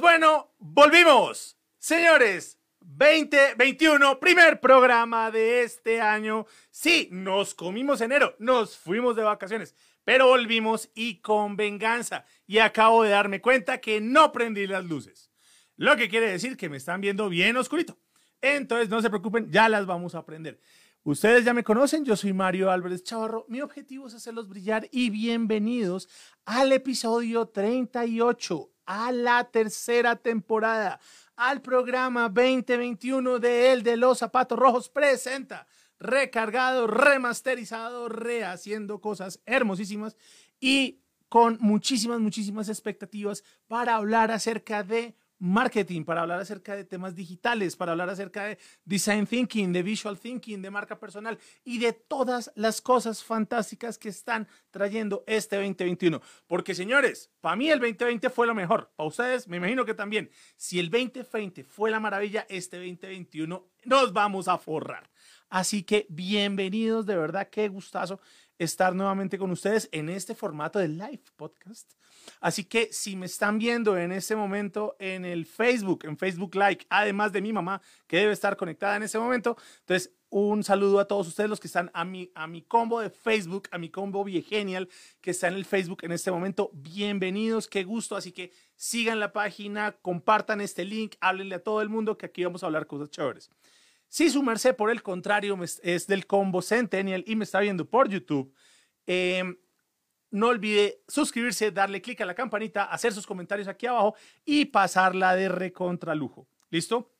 Pues bueno, volvimos. Señores, 2021, primer programa de este año. Sí, nos comimos enero, nos fuimos de vacaciones, pero volvimos y con venganza. Y acabo de darme cuenta que no prendí las luces. Lo que quiere decir que me están viendo bien oscurito. Entonces, no se preocupen, ya las vamos a prender. Ustedes ya me conocen, yo soy Mario Álvarez Chavarro. Mi objetivo es hacerlos brillar y bienvenidos al episodio 38, a la tercera temporada, al programa 2021 de El de los Zapatos Rojos presenta recargado, remasterizado, rehaciendo cosas hermosísimas y con muchísimas, muchísimas expectativas para hablar acerca de marketing, para hablar acerca de temas digitales, para hablar acerca de design thinking, de visual thinking, de marca personal y de todas las cosas fantásticas que están trayendo este 2021. Porque señores, para mí el 2020 fue lo mejor, para ustedes me imagino que también. Si el 2020 fue la maravilla, este 2021 nos vamos a forrar. Así que bienvenidos, de verdad, qué gustazo estar nuevamente con ustedes en este formato de live podcast. Así que si me están viendo en este momento en el Facebook, en Facebook Like, además de mi mamá, que debe estar conectada en ese momento, entonces un saludo a todos ustedes los que están a mi, a mi combo de Facebook, a mi combo Viegenial, que está en el Facebook en este momento. Bienvenidos, qué gusto. Así que sigan la página, compartan este link, háblenle a todo el mundo que aquí vamos a hablar cosas chéveres. Si su merced, por el contrario, es del combo Centennial y me está viendo por YouTube, eh, no olvide suscribirse, darle clic a la campanita, hacer sus comentarios aquí abajo y pasarla de recontralujo. ¿Listo?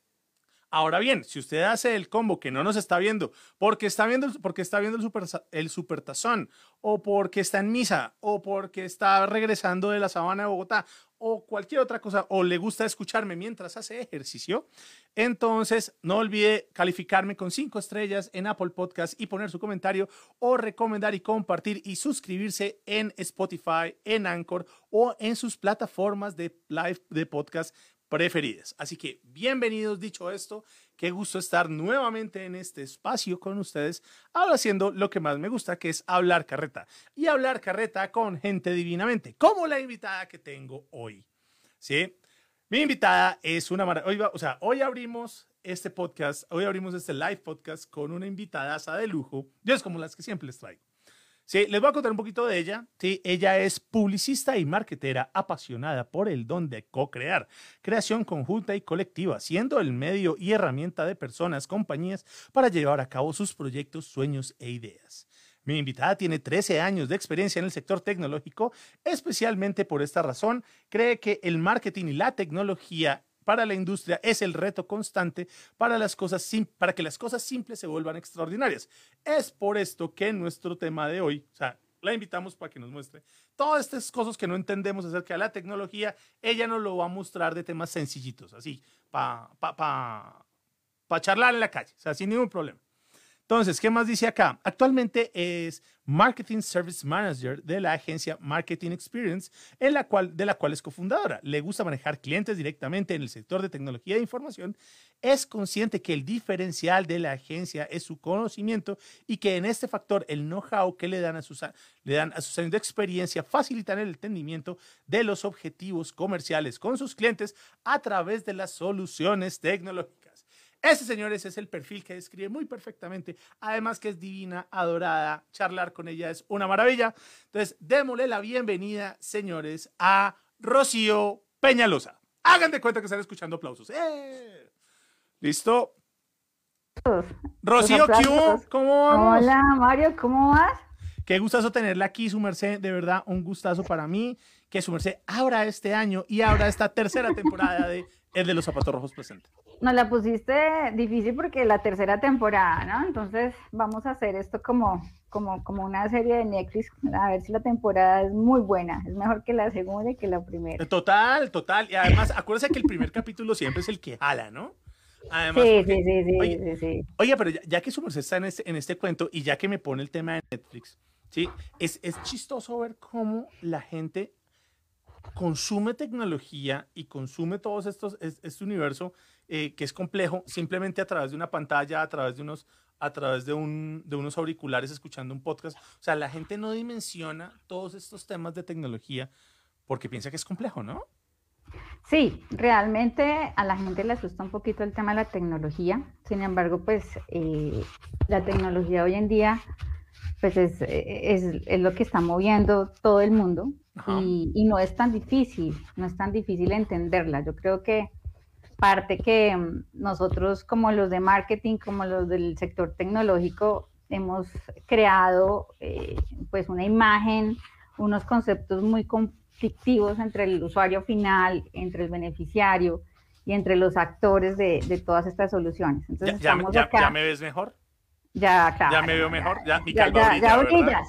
Ahora bien, si usted hace el combo que no nos está viendo, porque está viendo, porque está viendo el, super, el supertazón, o porque está en misa, o porque está regresando de la sabana de Bogotá, o cualquier otra cosa, o le gusta escucharme mientras hace ejercicio, entonces no olvide calificarme con cinco estrellas en Apple Podcast y poner su comentario, o recomendar y compartir y suscribirse en Spotify, en Anchor o en sus plataformas de live de podcast preferidas. Así que bienvenidos, dicho esto, qué gusto estar nuevamente en este espacio con ustedes, ahora haciendo lo que más me gusta, que es hablar carreta. Y hablar carreta con gente divinamente, como la invitada que tengo hoy. ¿Sí? Mi invitada es una maravilla. O sea, hoy abrimos este podcast, hoy abrimos este live podcast con una invitada de lujo. Yo es como las que siempre les traigo. Sí, les voy a contar un poquito de ella. Sí, ella es publicista y marketera apasionada por el don de co-crear, creación conjunta y colectiva, siendo el medio y herramienta de personas, compañías para llevar a cabo sus proyectos, sueños e ideas. Mi invitada tiene 13 años de experiencia en el sector tecnológico, especialmente por esta razón, cree que el marketing y la tecnología para la industria es el reto constante para, las cosas para que las cosas simples se vuelvan extraordinarias. Es por esto que nuestro tema de hoy, o sea, la invitamos para que nos muestre todas estas cosas que no entendemos acerca de la tecnología, ella nos lo va a mostrar de temas sencillitos, así, para pa, pa, pa charlar en la calle, o sea, sin ningún problema. Entonces, ¿qué más dice acá? Actualmente es Marketing Service Manager de la agencia Marketing Experience, en la cual, de la cual es cofundadora. Le gusta manejar clientes directamente en el sector de tecnología de información. Es consciente que el diferencial de la agencia es su conocimiento y que en este factor el know-how que le dan a sus, le dan a sus años de experiencia facilitan el entendimiento de los objetivos comerciales con sus clientes a través de las soluciones tecnológicas. Ese, señores, es el perfil que describe muy perfectamente. Además que es divina, adorada. Charlar con ella es una maravilla. Entonces, démosle la bienvenida, señores, a Rocío Peñalosa. Hagan de cuenta que están escuchando aplausos. ¡Eh! ¿Listo? Rocío, ¿qué ¿Cómo vamos? Hola, Mario, ¿cómo vas? Qué gustazo tenerla aquí, su merced. De verdad, un gustazo para mí que su merced abra este año y abra esta tercera temporada de El de los Zapatos Rojos presente nos la pusiste difícil porque la tercera temporada, ¿no? Entonces vamos a hacer esto como, como, como una serie de Netflix, a ver si la temporada es muy buena, es mejor que la segunda y que la primera. Total, total. Y además, acuérdense que el primer capítulo siempre es el que jala, ¿no? Además, sí, sí, sí, sí, oye, sí, Oye, pero ya, que su merced está en este, en este cuento y ya que me pone el tema de Netflix, ¿sí? Es, es chistoso ver cómo la gente consume tecnología y consume todos estos, este universo eh, que es complejo, simplemente a través de una pantalla, a través de unos, a través de, un, de unos auriculares escuchando un podcast. O sea, la gente no dimensiona todos estos temas de tecnología porque piensa que es complejo, ¿no? Sí, realmente a la gente le asusta un poquito el tema de la tecnología. Sin embargo, pues eh, la tecnología hoy en día pues es, es, lo que está moviendo todo el mundo y, y, no es tan difícil, no es tan difícil entenderla. Yo creo que parte que mm, nosotros como los de marketing, como los del sector tecnológico, hemos creado eh, pues una imagen, unos conceptos muy conflictivos entre el usuario final, entre el beneficiario y entre los actores de, de todas estas soluciones. Entonces, ¿Ya, ya, ya, me ves mejor? Ya, claro. ¿Ya me veo mejor? Ya, mi ya, calva ya, brilla,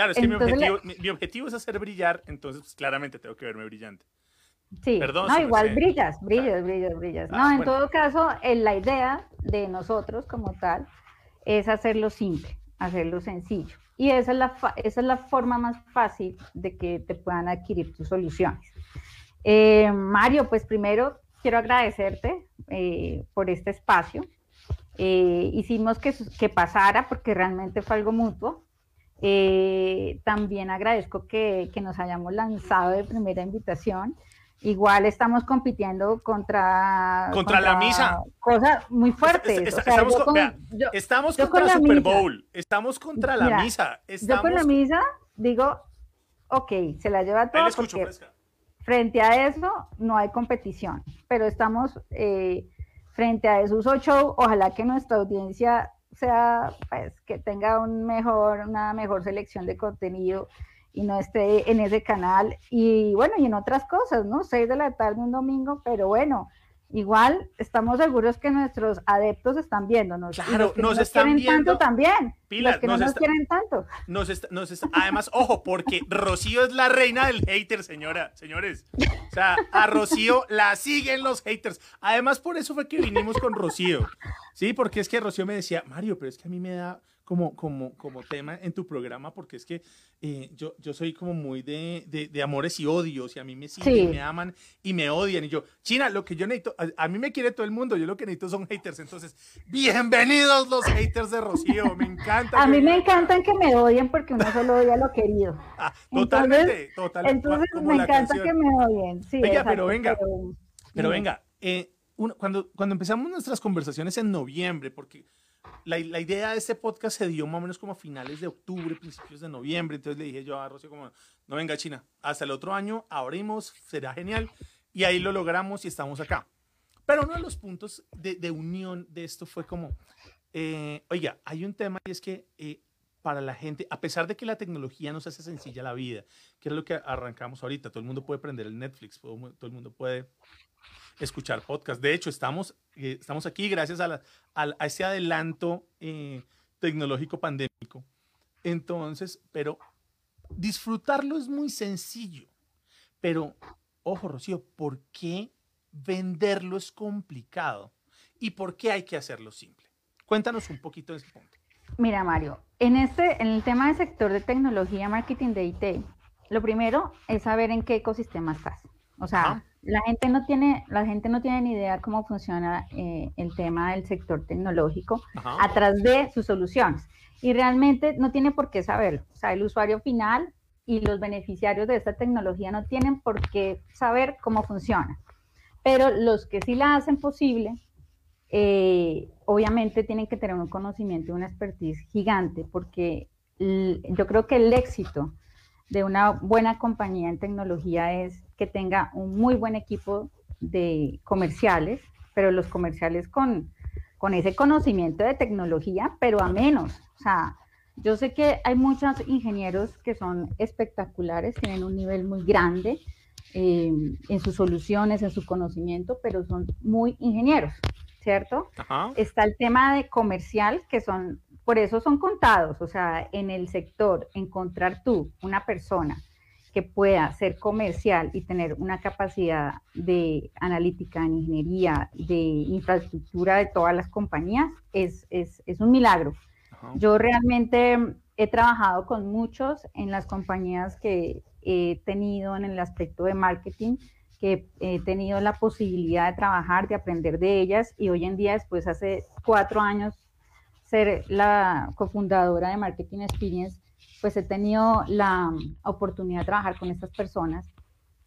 Claro, es que mi, objetivo, mi, objetivo es hacer brillar, entonces pues, claramente tengo que verme brillante. Sí, Perdón, no, igual brillas, brillas, brillas, brillas. Ah, no, en todo caso, la idea de nosotros como tal es hacerlo simple, hacerlo sencillo. Y esa es la, esa es la forma más fácil de que te puedan adquirir tus soluciones. Eh, Mario, pues primero quiero agradecerte eh, por este espacio. Eh, hicimos que, que, pasara porque realmente fue algo mutuo. También agradezco que, que, nos hayamos lanzado de primera invitación. Igual estamos compitiendo contra... Contra, la misa. Cosas muy fuertes. estamos, contra la Super Bowl. Estamos contra la misa. Yo con la misa digo, ok, se la lleva todo. porque frente a eso no hay competición. Pero estamos eh, frente a esos ocho, ojalá que nuestra audiencia sea, pues, que tenga un mejor, una mejor selección de contenido y no esté en ese canal. Y bueno, y en otras cosas, ¿no? Seis de la tarde un domingo, pero bueno, igual estamos seguros que nuestros adeptos están viéndonos. Claro, nos, están viendo. tanto también. los que no nos quieren tanto. además, ojo, porque Rocío es la reina del hater, señora, señores. O sea, a Rocío la siguen los haters. Además, por eso fue que vinimos con Rocío. Sí, porque es que Rocío me decía, Mario, pero es que a mí me da como, como, como tema en tu programa, porque es que eh, yo, yo soy como muy de, de, amores y odios, y a mí me siguen, me aman y me odian. Y yo, China, lo que yo necesito, a, mí me quiere todo el mundo, yo lo que necesito son haters. Entonces, bienvenidos los haters de Rocío, me encanta. a mí me encantan que me odien porque uno solo odia lo querido. Ah, totalmente, totalmente. Entonces, me encanta que me odien. Sí, pero venga, pero, venga, eh, cuando, cuando empezamos nuestras conversaciones en noviembre, porque la, la, idea de este podcast se dio más o menos como a finales de octubre, principios de noviembre. Entonces le dije yo a Rocío como, no venga China, hasta el otro año abrimos, será genial. Y ahí lo logramos y estamos acá. Pero uno de los puntos de, de unión de esto fue como, eh, oiga, hay un tema y es que eh, para la gente, a pesar de que la tecnología nos hace sencilla la vida, que es lo que arrancamos ahorita, todo el mundo puede prender el Netflix, todo, todo el mundo puede escuchar podcast. De hecho, estamos, eh, estamos aquí gracias a, a, ese adelanto eh, tecnológico pandémico. Entonces, pero disfrutarlo es muy sencillo. Pero, ojo, Rocío, ¿por qué venderlo es complicado? ¿Y por qué hay que hacerlo simple? Cuéntanos un poquito de ese punto. Mira, Mario, en, este, en el tema del sector de tecnología, marketing de IT, lo primero es saber en qué ecosistema estás. O sea, la gente no tiene, la gente no tiene ni idea cómo funciona eh, el tema del sector tecnológico atrás de sus soluciones. Y realmente no tiene por qué saberlo. O sea, el usuario final y los beneficiarios de esta tecnología no tienen por qué saber cómo funciona. Pero los que sí la hacen posible, eh, obviamente tienen que tener un conocimiento y una expertise gigante, porque yo creo que el éxito de una buena compañía en tecnología es que tenga un muy buen equipo de comerciales, pero los comerciales con, con ese conocimiento de tecnología, pero a menos. O sea, yo sé que hay muchos ingenieros que son espectaculares, tienen un nivel muy grande eh, en sus soluciones, en su conocimiento, pero son muy ingenieros, ¿cierto? Está el tema de comercial, que son, por eso son contados, o sea, en el sector, encontrar tú una persona que pueda ser comercial y tener una capacidad de analítica, en ingeniería, de infraestructura de todas las compañías, es, es, es un milagro. Yo realmente he trabajado con muchos en las compañías que he tenido en el aspecto de marketing, que he tenido la posibilidad de trabajar, de aprender de ellas y hoy en día, después hace cuatro años, ser la cofundadora de Marketing Experience, pues he tenido la oportunidad de trabajar con estas personas,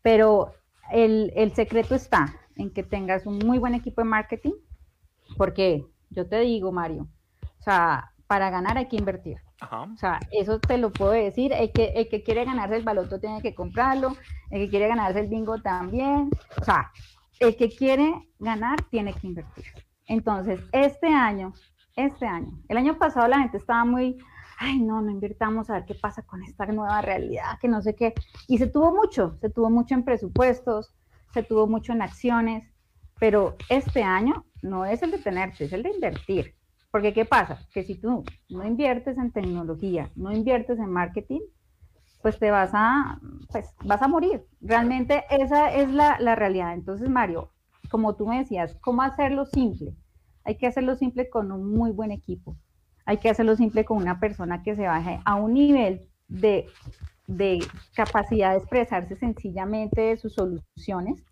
pero el, el secreto está en que tengas un muy buen equipo de marketing, porque yo te digo, Mario, o sea, para ganar hay que invertir. O sea, eso te lo puedo decir. El que, el que quiere ganarse el baloto tiene que comprarlo. El que quiere ganarse el bingo también. O sea, el que quiere ganar tiene que invertir. Entonces, este año, este año, el año pasado la gente estaba muy, ay, no, no invirtamos a ver qué pasa con esta nueva realidad, que no sé qué. Y se tuvo mucho, se tuvo mucho en presupuestos, se tuvo mucho en acciones, pero este año no es el de tenerse, es el de invertir. Porque ¿qué pasa? Que si tú no inviertes en tecnología, no inviertes en marketing, pues te vas a, pues vas a morir. Realmente esa es la, la realidad. Entonces, Mario, como tú me decías, ¿cómo hacerlo simple? Hay que hacerlo simple con un muy buen equipo. Hay que hacerlo simple con una persona que se baje a un nivel de, de capacidad de expresarse sencillamente de sus soluciones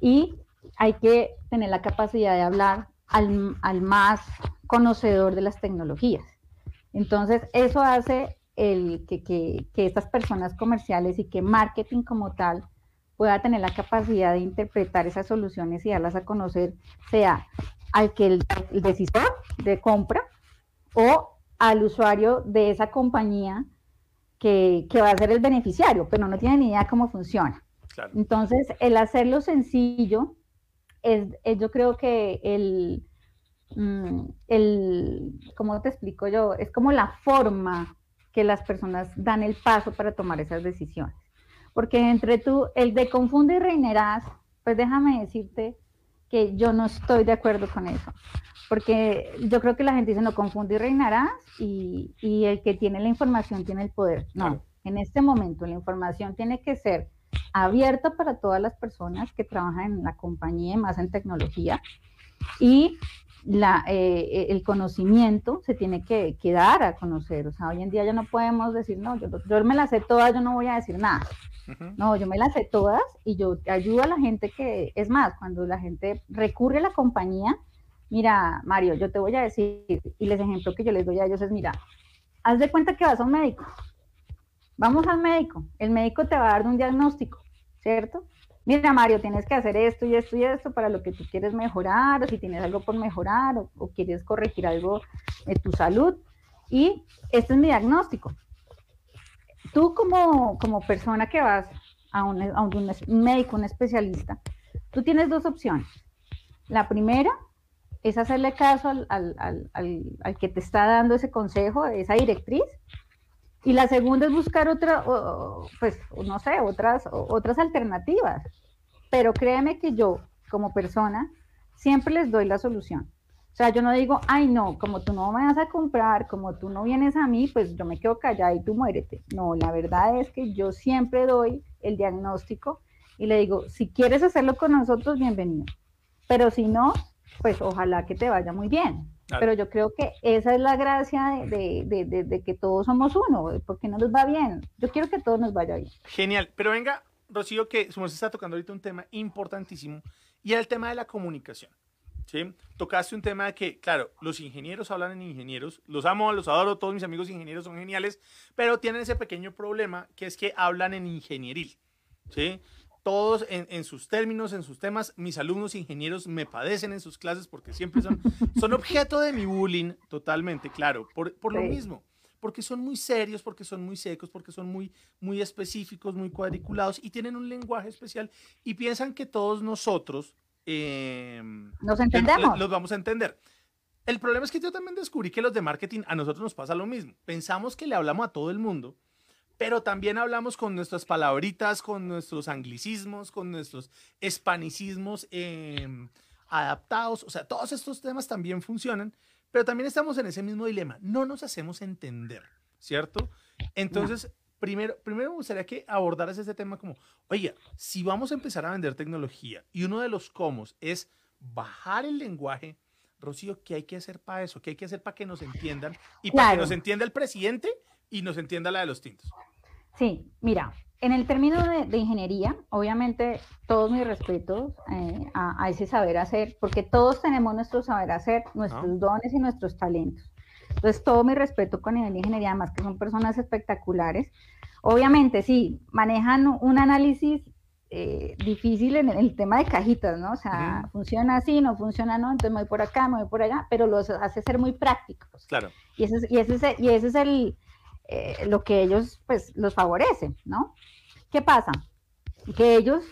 y hay que tener la capacidad de hablar al, al más conocedor de las tecnologías. Entonces, eso hace el, que, que, que, estas personas comerciales y que marketing como tal pueda tener la capacidad de interpretar esas soluciones y darlas a conocer, sea al que el, el decisor de compra o al usuario de esa compañía que, que, va a ser el beneficiario, pero no tiene ni idea cómo funciona. Claro. Entonces, el hacerlo sencillo es, es yo creo que el, mm, el, ¿cómo te explico yo? Es como la forma que las personas dan el paso para tomar esas decisiones. Porque entre tú, el de confunde y reinarás, pues déjame decirte que yo no estoy de acuerdo con eso. Porque yo creo que la gente dice, no, confunde y reinarás, y, y el que tiene la información tiene el poder. No, claro. en este momento la información tiene que ser abierta para todas las personas que trabajan en la compañía, más en tecnología, y la, eh, el conocimiento se tiene que, que, dar a conocer. O sea, hoy en día ya no podemos decir, no, yo, yo me las sé todas, yo no voy a decir nada. Uh -huh. No, yo me las sé todas y yo ayudo a la gente que, es más, cuando la gente recurre a la compañía, mira, Mario, yo te voy a decir, y les ejemplo que yo les doy a ellos es, mira, haz de cuenta que vas a un médico. Vamos al médico, el médico te va a dar un diagnóstico, ¿cierto? Mira Mario, tienes que hacer esto y esto y esto para lo que tú quieres mejorar, o si tienes algo por mejorar, o, quieres corregir algo de tu salud. Y este es mi diagnóstico. Tú como, como persona que vas a un, a un médico, un especialista, tú tienes dos opciones. La primera es hacerle caso al, al, al, al, que te está dando ese consejo, esa directriz, y la segunda es buscar otra, pues, no sé, otras, otras alternativas. Pero créeme que yo, como persona, siempre les doy la solución. O sea, yo no digo, ay, no, como tú no me vas a comprar, como tú no vienes a mí, pues yo me quedo callada y tú muérete. No, la verdad es que yo siempre doy el diagnóstico y le digo, si quieres hacerlo con nosotros, bienvenido. Pero si no, pues ojalá que te vaya muy bien. Claro. Pero yo creo que esa es la gracia de, de, de, de, que todos somos uno, porque no nos va bien. Yo quiero que todos nos vaya bien. Genial. Pero venga, Rocío, que se está tocando ahorita un tema importantísimo y el tema de la comunicación. ¿sí? Tocaste un tema de que, claro, los ingenieros hablan en ingenieros, los amo, los adoro, todos mis amigos ingenieros son geniales, pero tienen ese pequeño problema que es que hablan en ingenieril. ¿sí? Todos en, en, sus términos, en sus temas. Mis alumnos ingenieros me padecen en sus clases porque siempre son, son objeto de mi bullying totalmente, claro, por, por lo mismo. Porque son muy serios, porque son muy secos, porque son muy, muy específicos, muy cuadriculados y tienen un lenguaje especial y piensan que todos nosotros eh, nos entendemos. Los vamos a entender. El problema es que yo también descubrí que los de marketing a nosotros nos pasa lo mismo. Pensamos que le hablamos a todo el mundo, pero también hablamos con nuestras palabritas, con nuestros anglicismos, con nuestros hispanicismos eh, adaptados. O sea, todos estos temas también funcionan, pero también estamos en ese mismo dilema. No nos hacemos entender, ¿cierto? Entonces, primero, primero me gustaría que abordaras ese tema como, oiga, si vamos a empezar a vender tecnología y uno de los cómo es bajar el lenguaje, Rocío, ¿qué hay que hacer para eso? ¿Qué hay que hacer para que nos entiendan? Y para claro. que nos entienda el presidente y nos entienda la de los tintos. Sí, mira, en el término de, de ingeniería, obviamente todos mis respetos eh, a, a, ese saber hacer, porque todos tenemos nuestro saber hacer, nuestros ¿No? dones y nuestros talentos. Entonces, todo mi respeto con nivel de ingeniería, además que son personas espectaculares. Obviamente, sí, manejan un análisis eh, difícil en el tema de cajitas, ¿no? O sea, funciona así, no funciona, no, entonces me voy por acá, me voy por allá, pero los hace ser muy prácticos. Claro. Y ese es, y ese es, y ese es el, eh, lo que ellos, pues, los favorece, ¿no? ¿Qué pasa? Que ellos,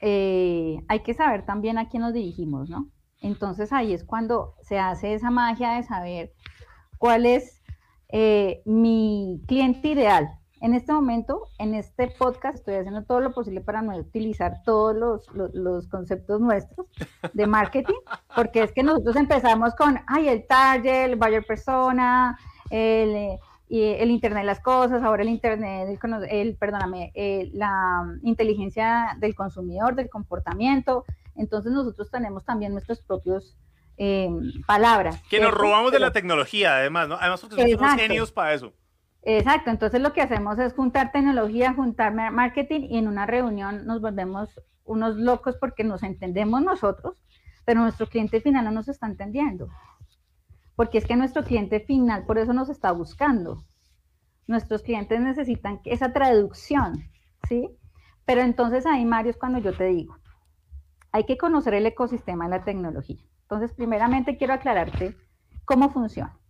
eh, hay que saber también a quién nos dirigimos, ¿no? Entonces ahí es cuando se hace esa magia de saber cuál es mi cliente ideal, en este momento, en este podcast, estoy haciendo todo lo posible para no utilizar todos los, conceptos nuestros de marketing, porque es que nosotros empezamos con, ay, el target, el buyer persona, el, el Internet de las cosas, ahora el Internet, el, perdóname, eh, la inteligencia del consumidor, del comportamiento. Entonces nosotros tenemos también nuestros propios em, palabras. Que nos robamos de la tecnología, además, ¿no? Además porque somos genios para eso. Exacto, entonces lo que hacemos es juntar tecnología, juntar marketing y en una reunión nos volvemos unos locos porque nos entendemos nosotros, pero nuestro cliente final no nos está entendiendo. Porque es que nuestro cliente final por eso nos está buscando. Nuestros clientes necesitan esa traducción, ¿sí? Pero entonces ahí, Mario, es cuando yo te digo, hay que conocer el ecosistema de la tecnología. Entonces, primeramente quiero aclararte cómo funciona.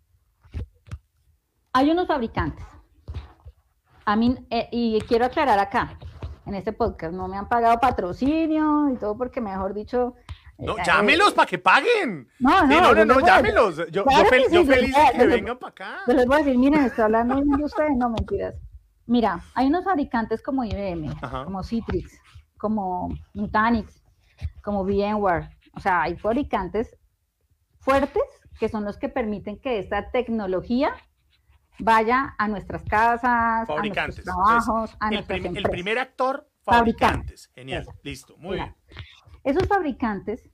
Hay unos fabricantes. A mí, eh, y quiero aclarar acá, en este podcast, no me han pagado patrocinio y todo porque, mejor dicho... No, llámelos para que paguen. No, no, no, no, llámelos. Yo, yo, feliz de que vengan para acá. Yo les voy a decir, miren, estoy hablando de ustedes, no mentiras. Mira, hay unos fabricantes como IBM, como Citrix, como Nutanix, como VMware. O sea, hay fabricantes fuertes que son los que permiten que esta tecnología vaya a nuestras casas, a nuestros trabajos, a nuestras el, el primer actor, fabricantes. Genial, listo, muy bien. Esos fabricantes,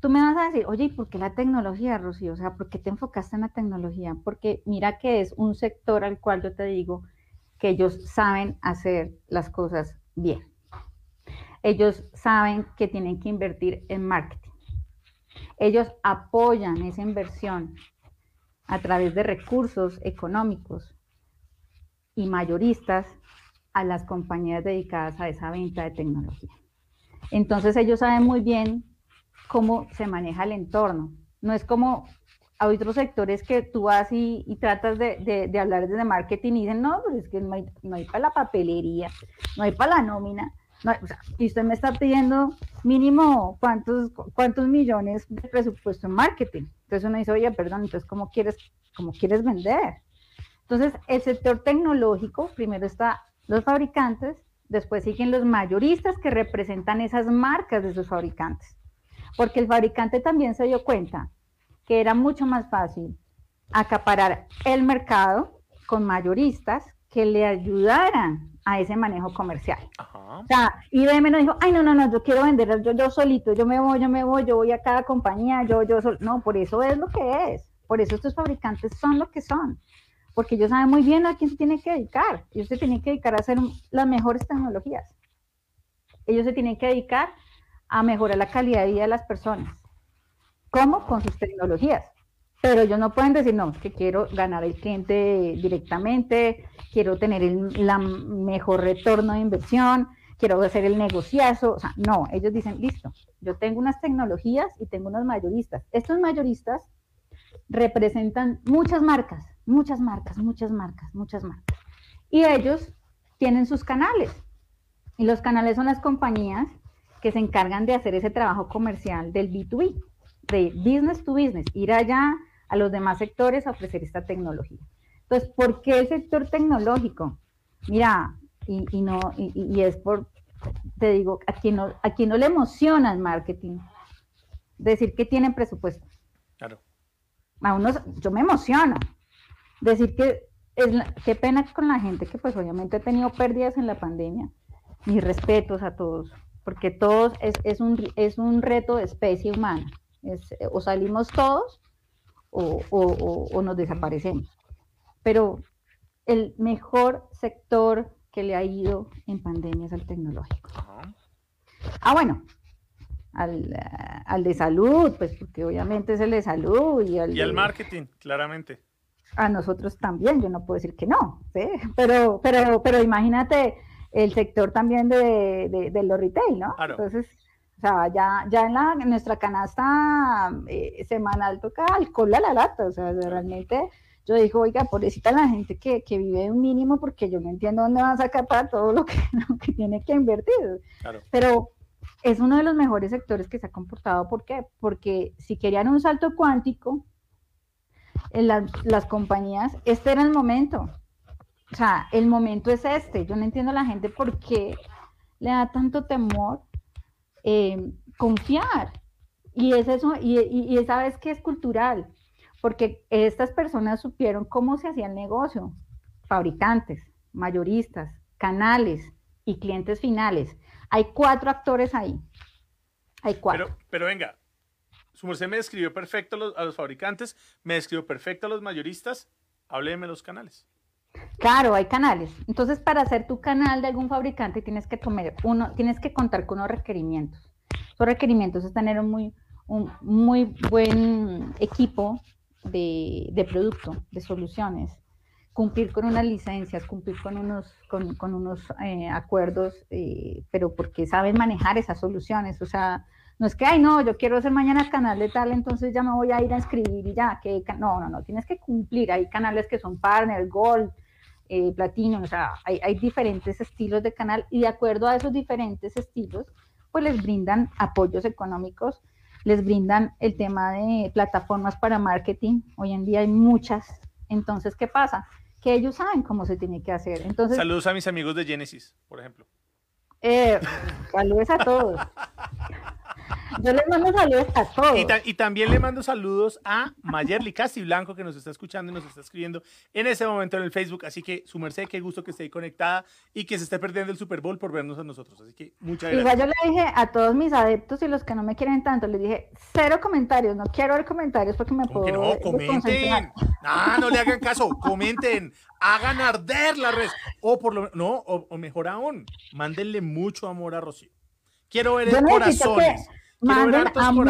tú me vas a decir, oye, ¿y por qué la tecnología, Rocío? O sea, ¿por qué te enfocaste en la tecnología? Porque mira que es un sector al cual yo te digo que ellos saben hacer las cosas bien. Ellos saben que tienen que invertir en marketing. Ellos apoyan esa inversión a través de recursos económicos y mayoristas a las compañías dedicadas a esa venta de tecnología. Entonces ellos saben muy bien cómo se maneja el entorno. No es como a otros sectores que tú vas y, tratas de, hablar desde marketing y dicen, no, pero es que no hay, para la papelería, no hay para la nómina. y usted me está pidiendo mínimo cuántos, cuántos millones de presupuesto en marketing. Entonces uno dice, oye, perdón, entonces ¿cómo quieres, cómo quieres vender? Entonces, el sector tecnológico, primero está los fabricantes, después siguen los mayoristas que representan esas marcas de sus fabricantes. Porque el fabricante también se dio cuenta que era mucho más fácil acaparar el mercado con mayoristas que le ayudaran a ese manejo comercial. O sea, IBM no dijo, ay, no, no, no, yo quiero vender yo, yo solito, yo me voy, yo me voy, yo voy a cada compañía, yo, yo, sol no, por eso es lo que es, por eso estos fabricantes son lo que son, porque ellos saben muy bien a quién se tienen que dedicar, ellos se tienen que dedicar a hacer las mejores tecnologías, ellos se tienen que dedicar a mejorar la calidad de vida de las personas. ¿Cómo? Con sus tecnologías. Pero ellos no pueden decir, no, que quiero ganar el cliente directamente, quiero tener el la mejor retorno de inversión, quiero hacer el negociazo. O sea, no, ellos dicen, listo, yo tengo unas tecnologías y tengo unos mayoristas. Estos mayoristas representan muchas marcas, muchas marcas, muchas marcas, muchas marcas. Y ellos tienen sus canales. Y los canales son las compañías que se encargan de hacer ese trabajo comercial del B2B, de business to business, ir allá a los demás sectores a ofrecer esta tecnología. Entonces, ¿por qué el sector tecnológico? Mira, y, no, y, es por, te digo, a quien, no, a quien no le emociona el marketing, decir que tienen presupuesto. Claro. A unos, yo me emociono. Decir que es qué pena con la gente que pues obviamente ha tenido pérdidas en la pandemia. Mis respetos a todos, porque todos es, es, un, es un reto de especie humana. Es, o salimos todos o, nos desaparecemos. Pero el mejor sector que le ha ido en pandemia es el tecnológico. Ah, bueno, al, de salud, pues porque obviamente es el de salud y al, y marketing, claramente. A nosotros también, yo no puedo decir que no, pero, pero, pero imagínate el sector también de, de, los retail, ¿no? Entonces, o sea, ya, ya en, la, nuestra canasta eh, semanal toca alcohol a la lata, o sea, realmente yo digo, oiga, pobrecita la gente que, que vive un mínimo porque yo no entiendo dónde van a sacar para todo lo que, lo que tiene que invertir. Claro. Pero es uno de los mejores sectores que se ha comportado. ¿Por qué? Porque si querían un salto cuántico, en las, las compañías, este era el momento. O sea, el momento es este. Yo no entiendo a la gente por qué le da tanto temor eh, confiar. Y es eso, y, y, esa vez que es cultural, porque estas personas supieron cómo se hacía el negocio, fabricantes, mayoristas, canales y clientes finales. Hay cuatro actores ahí. Hay cuatro. Pero, pero venga, su merced me describió perfecto a los, fabricantes, me describió perfecto a los mayoristas. Hábleme los canales. Claro, hay canales. Entonces, para hacer tu canal de algún fabricante tienes que comer uno, tienes que contar con unos requerimientos. Esos requerimientos es tener un muy, un muy buen equipo de, de producto, de soluciones, cumplir con unas licencias, cumplir con unos, con, con unos eh, acuerdos, eh, pero porque saben manejar esas soluciones. O sea, no es que, ay, no, yo quiero hacer mañana canal de tal, entonces ya me voy a ir a inscribir y ya, que no, no, no, tienes que cumplir. Hay canales que son partner, gold, eh, platino, o sea, hay diferentes estilos de canal y de acuerdo a esos diferentes estilos, pues les brindan apoyos económicos, les brindan el tema de plataformas para marketing. Hoy en día hay muchas. Entonces, ¿qué pasa? Que ellos saben cómo se tiene que hacer. Entonces, saludos a mis amigos de Genesis, por ejemplo. Eh, saludos a todos. Yo les mando saludos a todos. Y, también le mando saludos a Mayerly Blanco que nos está escuchando y nos está escribiendo en ese momento en el Facebook. Así que su merced, qué gusto que esté ahí conectada y que se esté perdiendo el Super Bowl por vernos a nosotros. Así que muchas gracias. Igual yo le dije a todos mis adeptos y los que no me quieren tanto, les dije cero comentarios, no quiero ver comentarios porque me puedo. no, comenten. No, no le hagan caso, comenten, hagan arder la red. O por lo no, o, mejor aún, mándenle mucho amor a Rocío. Quiero ver el corazones. Manden amor,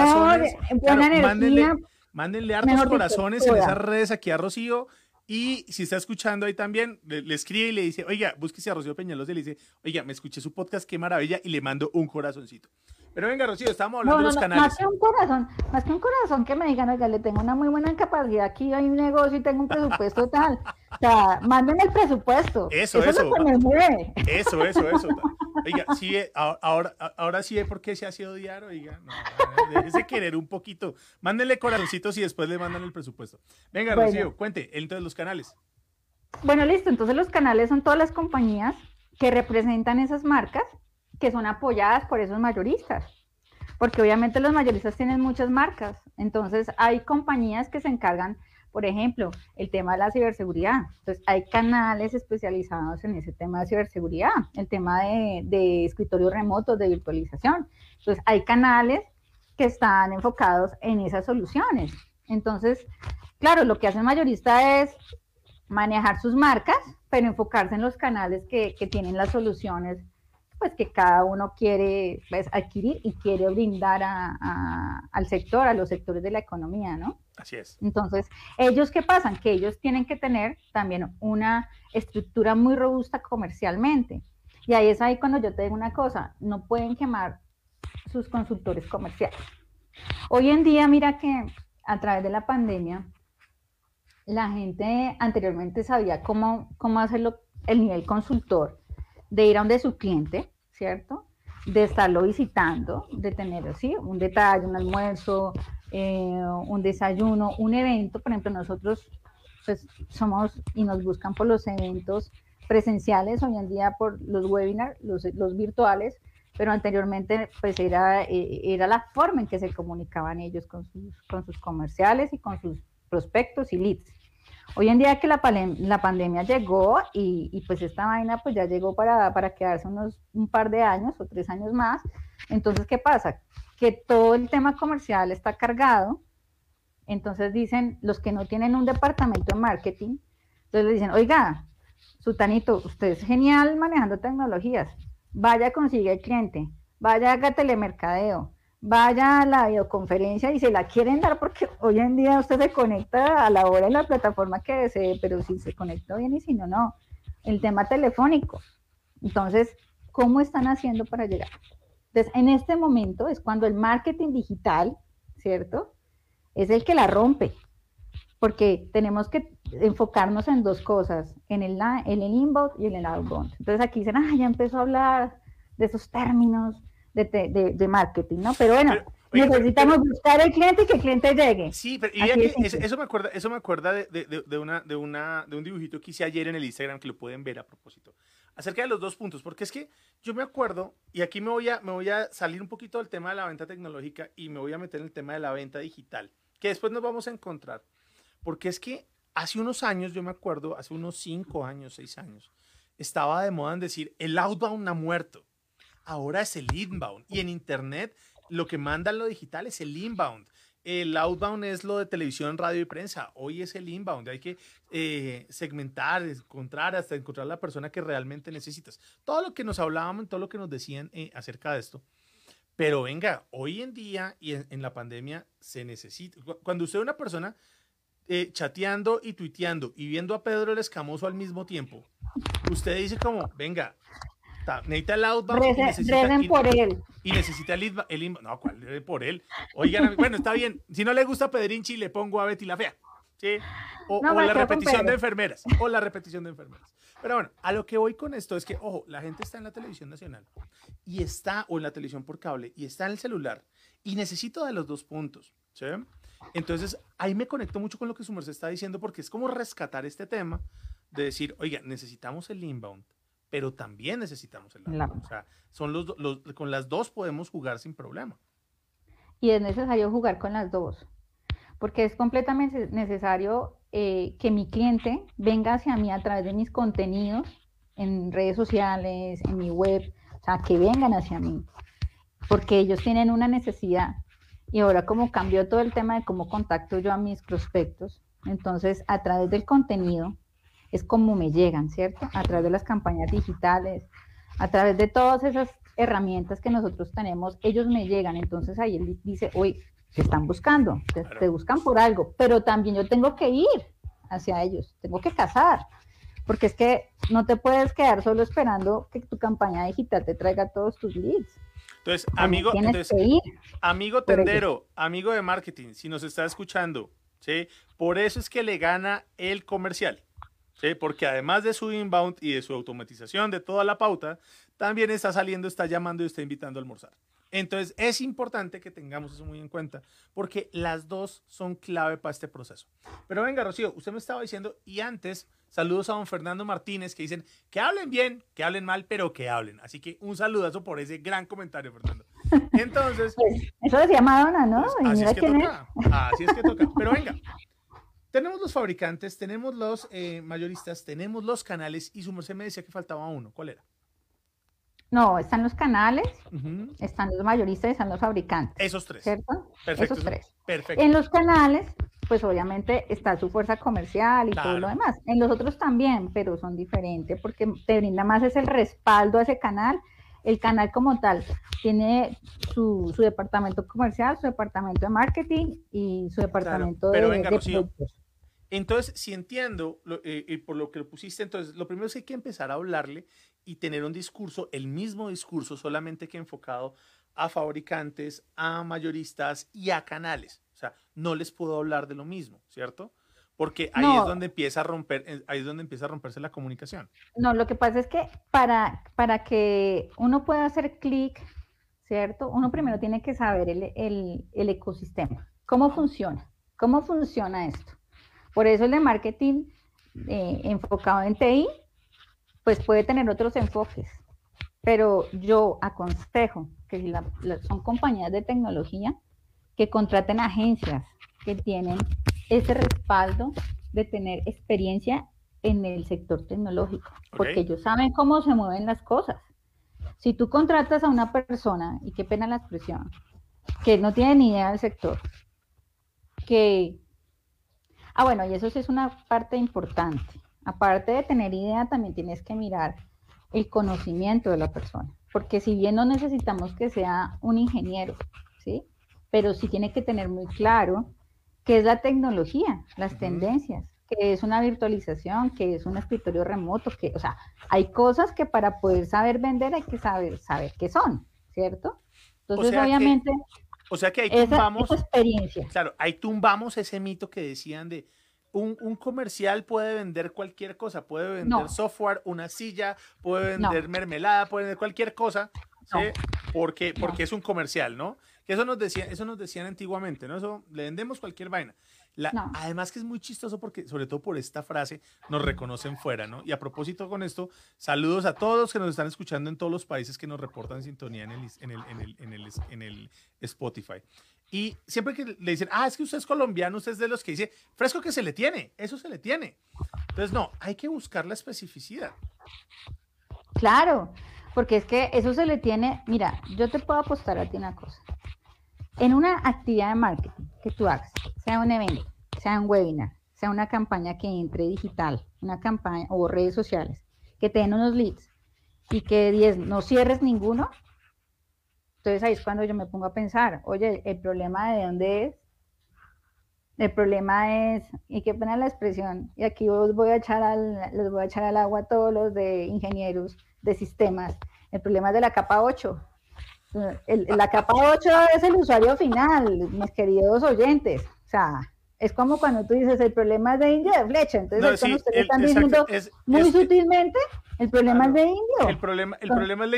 buena energía. Mándenle, hartos corazones en esas redes aquí a Rocío. Y si está escuchando ahí también, le, escribe y le dice, oiga, búsquese a Rocío Peñalosa y le dice, oiga, me escuché su podcast, qué maravilla, y le mando un corazoncito. Pero venga, Rocío, estamos hablando de los canales. Más que un corazón, más que un corazón que me digan, oiga, le tengo una muy buena capacidad aquí, hay un negocio y tengo un presupuesto tal. O sea, mándenme el presupuesto. Eso, eso. Eso, eso, eso. Oiga, sí, eh, ahora, ahora sí por qué se hace odiar, oiga. No, déjese querer un poquito. Mándenle corazoncitos y después le mandan el presupuesto. Venga, Rocío, cuente, entonces los canales. Bueno, listo. Entonces los canales son todas las compañías que representan esas marcas que son apoyadas por esos mayoristas, porque obviamente los mayoristas tienen muchas marcas, entonces hay compañías que se encargan, por ejemplo, el tema de la ciberseguridad, entonces hay canales especializados en ese tema de ciberseguridad, el tema de, de escritorios remotos, de virtualización, entonces hay canales que están enfocados en esas soluciones. Entonces, claro, lo que hace el mayorista es manejar sus marcas, pero enfocarse en los canales que, que tienen las soluciones pues que cada uno quiere pues, adquirir y quiere brindar al sector, a los sectores de la economía, ¿no? Así es. Entonces, ellos qué pasan? Que ellos tienen que tener también una estructura muy robusta comercialmente. Y ahí es ahí cuando yo te digo una cosa, no pueden quemar sus consultores comerciales. Hoy en día, mira que a través de la pandemia, la gente anteriormente sabía cómo, cómo hacerlo el nivel consultor, de ir a donde su cliente, ¿cierto? De estarlo visitando, de tener así un detalle, un almuerzo, eh, un desayuno, un evento. Por ejemplo, nosotros pues somos y nos buscan por los eventos presenciales, hoy en día por los webinars, los, los virtuales, pero anteriormente pues era, eh, era la forma en que se comunicaban ellos con sus, con sus comerciales y con sus prospectos y leads. Hoy en día que la, pandemia llegó y, pues esta vaina pues ya llegó para, para quedarse unos un par de años o tres años más, entonces ¿qué pasa? Que todo el tema comercial está cargado, entonces dicen los que no tienen un departamento de marketing, entonces le dicen, oiga, Sutanito, usted es genial manejando tecnologías, vaya consigue el cliente, vaya haga telemercadeo, vaya a la videoconferencia y se la quieren dar porque hoy en día usted se conecta a la hora en la plataforma que desee, pero si se conecta bien y si no, no. El tema telefónico. Entonces, ¿cómo están haciendo para llegar? Entonces, en este momento es cuando el marketing digital, ¿cierto? Es el que la rompe, porque tenemos que enfocarnos en dos cosas, en el, en el inbound y en el outbound. Entonces aquí dicen, ah, ya empezó a hablar de esos términos de, de, marketing, ¿no? Pero bueno, necesitamos buscar el cliente y que el cliente llegue. Sí, pero eso, me acuerda, eso me acuerda de, una, de, una, de un dibujito que hice ayer en el Instagram que lo pueden ver a propósito. Acerca de los dos puntos, porque es que yo me acuerdo, y aquí me voy, a, me voy a salir un poquito del tema de la venta tecnológica y me voy a meter en el tema de la venta digital, que después nos vamos a encontrar. Porque es que hace unos años, yo me acuerdo, hace unos cinco años, seis años, estaba de moda en decir, el outbound ha muerto. Ahora es el inbound. Y en Internet lo que manda lo digital es el inbound. El outbound es lo de televisión, radio y prensa. Hoy es el inbound. Hay que eh, segmentar, encontrar, hasta encontrar la persona que realmente necesitas. Todo lo que nos hablábamos, todo lo que nos decían eh, acerca de esto. Pero venga, hoy en día y en, la pandemia se necesita. Cuando usted es una persona eh, chateando y tuiteando y viendo a Pedro el Escamoso al mismo tiempo, usted dice como, venga, necesita el outbound y necesita, por él. Y necesita el, inbound. No, ¿cuál? Por él. Oigan, bueno, está bien. Si no le gusta Pedrinchi, le pongo a Betty la Fea. ¿sí? O, la repetición de enfermeras. O la repetición de enfermeras. Pero bueno, a lo que voy con esto es que, ojo, la gente está en la televisión nacional y está, o en la televisión por cable, y está en el celular, y necesito de los dos puntos. ¿sí? Entonces, ahí me conecto mucho con lo que su merced está diciendo, porque es como rescatar este tema de decir, oiga, necesitamos el inbound, pero también necesitamos el outbound. O sea, son los, con las dos podemos jugar sin problema. Y es necesario jugar con las dos, porque es completamente necesario eh, que mi cliente venga hacia mí a través de mis contenidos en redes sociales, en mi web, o sea, que vengan hacia mí, porque ellos tienen una necesidad y ahora como cambió todo el tema de cómo contacto yo a mis prospectos, entonces a través del contenido es como me llegan, ¿cierto? A través de las campañas digitales, a través de todas esas herramientas que nosotros tenemos, ellos me llegan. Entonces ahí él dice, oye, te están buscando, te, buscan por algo, pero también yo tengo que ir hacia ellos, tengo que cazar, porque es que no te puedes quedar solo esperando que tu campaña digital te traiga todos tus leads. Entonces, amigo, amigo tendero, amigo de marketing, si nos está escuchando, ¿sí? Por eso es que le gana el comercial, ¿sí? Porque además de su inbound y de su automatización de toda la pauta, también está saliendo, está llamando y está invitando a almorzar. Entonces, es importante que tengamos eso muy en cuenta, porque las dos son clave para este proceso. Pero venga, Rocío, usted me estaba diciendo, y antes Saludos a don Fernando Martínez que dicen que hablen bien, que hablen mal, pero que hablen. Así que un saludazo por ese gran comentario, Fernando. Entonces. Pues, eso decía Madonna, ¿no? Pues, así es que toca. Así es que toca. Pero venga. Tenemos los fabricantes, tenemos los eh, mayoristas, tenemos los canales y su merced me decía que faltaba uno. ¿Cuál era? No, están los canales, están los mayoristas y están los fabricantes. Esos tres. ¿Cierto? Perfecto. Esos tres. Perfecto. En los canales pues obviamente está su fuerza comercial y todo lo demás. En los otros también, pero son diferentes porque te brinda más es el respaldo a ese canal. El canal como tal tiene su, departamento comercial, su departamento de marketing y su departamento pero de, venga, Entonces, si entiendo, eh, y por lo que lo pusiste, entonces lo primero es que hay que empezar a hablarle y tener un discurso, el mismo discurso, solamente que enfocado a fabricantes, a mayoristas y a canales. O sea, no les puedo hablar de lo mismo, ¿cierto? Porque ahí es donde empieza a romper, eh, ahí es donde empieza a romperse la comunicación. No, lo que pasa es que para, para que uno pueda hacer clic, ¿cierto? Uno primero tiene que saber el, ecosistema, cómo funciona, cómo funciona esto. Por eso el de marketing eh, enfocado en TI, pues puede tener otros enfoques. Pero yo aconsejo que si son compañías de tecnología, que contraten agencias que tienen ese respaldo de tener experiencia en el sector tecnológico, porque ellos saben cómo se mueven las cosas. Si tú contratas a una persona, y qué pena la expresión, que no tiene ni idea del sector, que... Ah, bueno, y eso sí es una parte importante. Aparte de tener idea, también tienes que mirar el conocimiento de la persona, porque si bien no necesitamos que sea un ingeniero, pero sí tiene que tener muy claro qué es la tecnología, las tendencias, que es una virtualización, que es un escritorio remoto, que, o sea, hay cosas que para poder saber vender hay que saber, saber qué son, ¿cierto? Entonces, obviamente... o sea que ahí tumbamos... experiencia. Claro, ahí tumbamos ese mito que decían de... Un, comercial puede vender cualquier cosa, puede vender software, una silla, puede vender mermelada, puede vender cualquier cosa, ¿sí? porque, porque es un comercial, ¿no? Que eso nos, decía, eso nos decían antiguamente, ¿no? Eso, le vendemos cualquier vaina. Además que es muy chistoso porque, sobre todo por esta frase, nos reconocen fuera, ¿no? Y a propósito con esto, saludos a todos que nos están escuchando en todos los países que nos reportan sintonía en el, en el, en el, en el, en el Spotify. Y siempre que le dicen, ah, es que usted es colombiano, usted es de los que dice, fresco que se le tiene, eso se le tiene. Entonces, no, hay que buscar la especificidad. Claro, porque es que eso se le tiene, mira, yo te puedo apostar a ti una cosa. En una actividad de marketing que tú hagas, sea un evento, sea un webinar, sea una campaña que entre digital, una campaña o redes sociales, que te den unos leads y que 10 no cierres ninguno, entonces ahí es cuando yo me pongo a pensar, oye, el problema de dónde es, el problema es, y qué pena la expresión, y aquí os voy a echar al, les voy a echar al agua a todos los de ingenieros de sistemas, el problema es de la capa 8, la capa 8 es el usuario final, mis queridos oyentes. O sea, es como cuando tú dices el problema es de indio de flecha. Entonces, no, ustedes están diciendo muy sutilmente, el problema es de indio. El problema, el problema es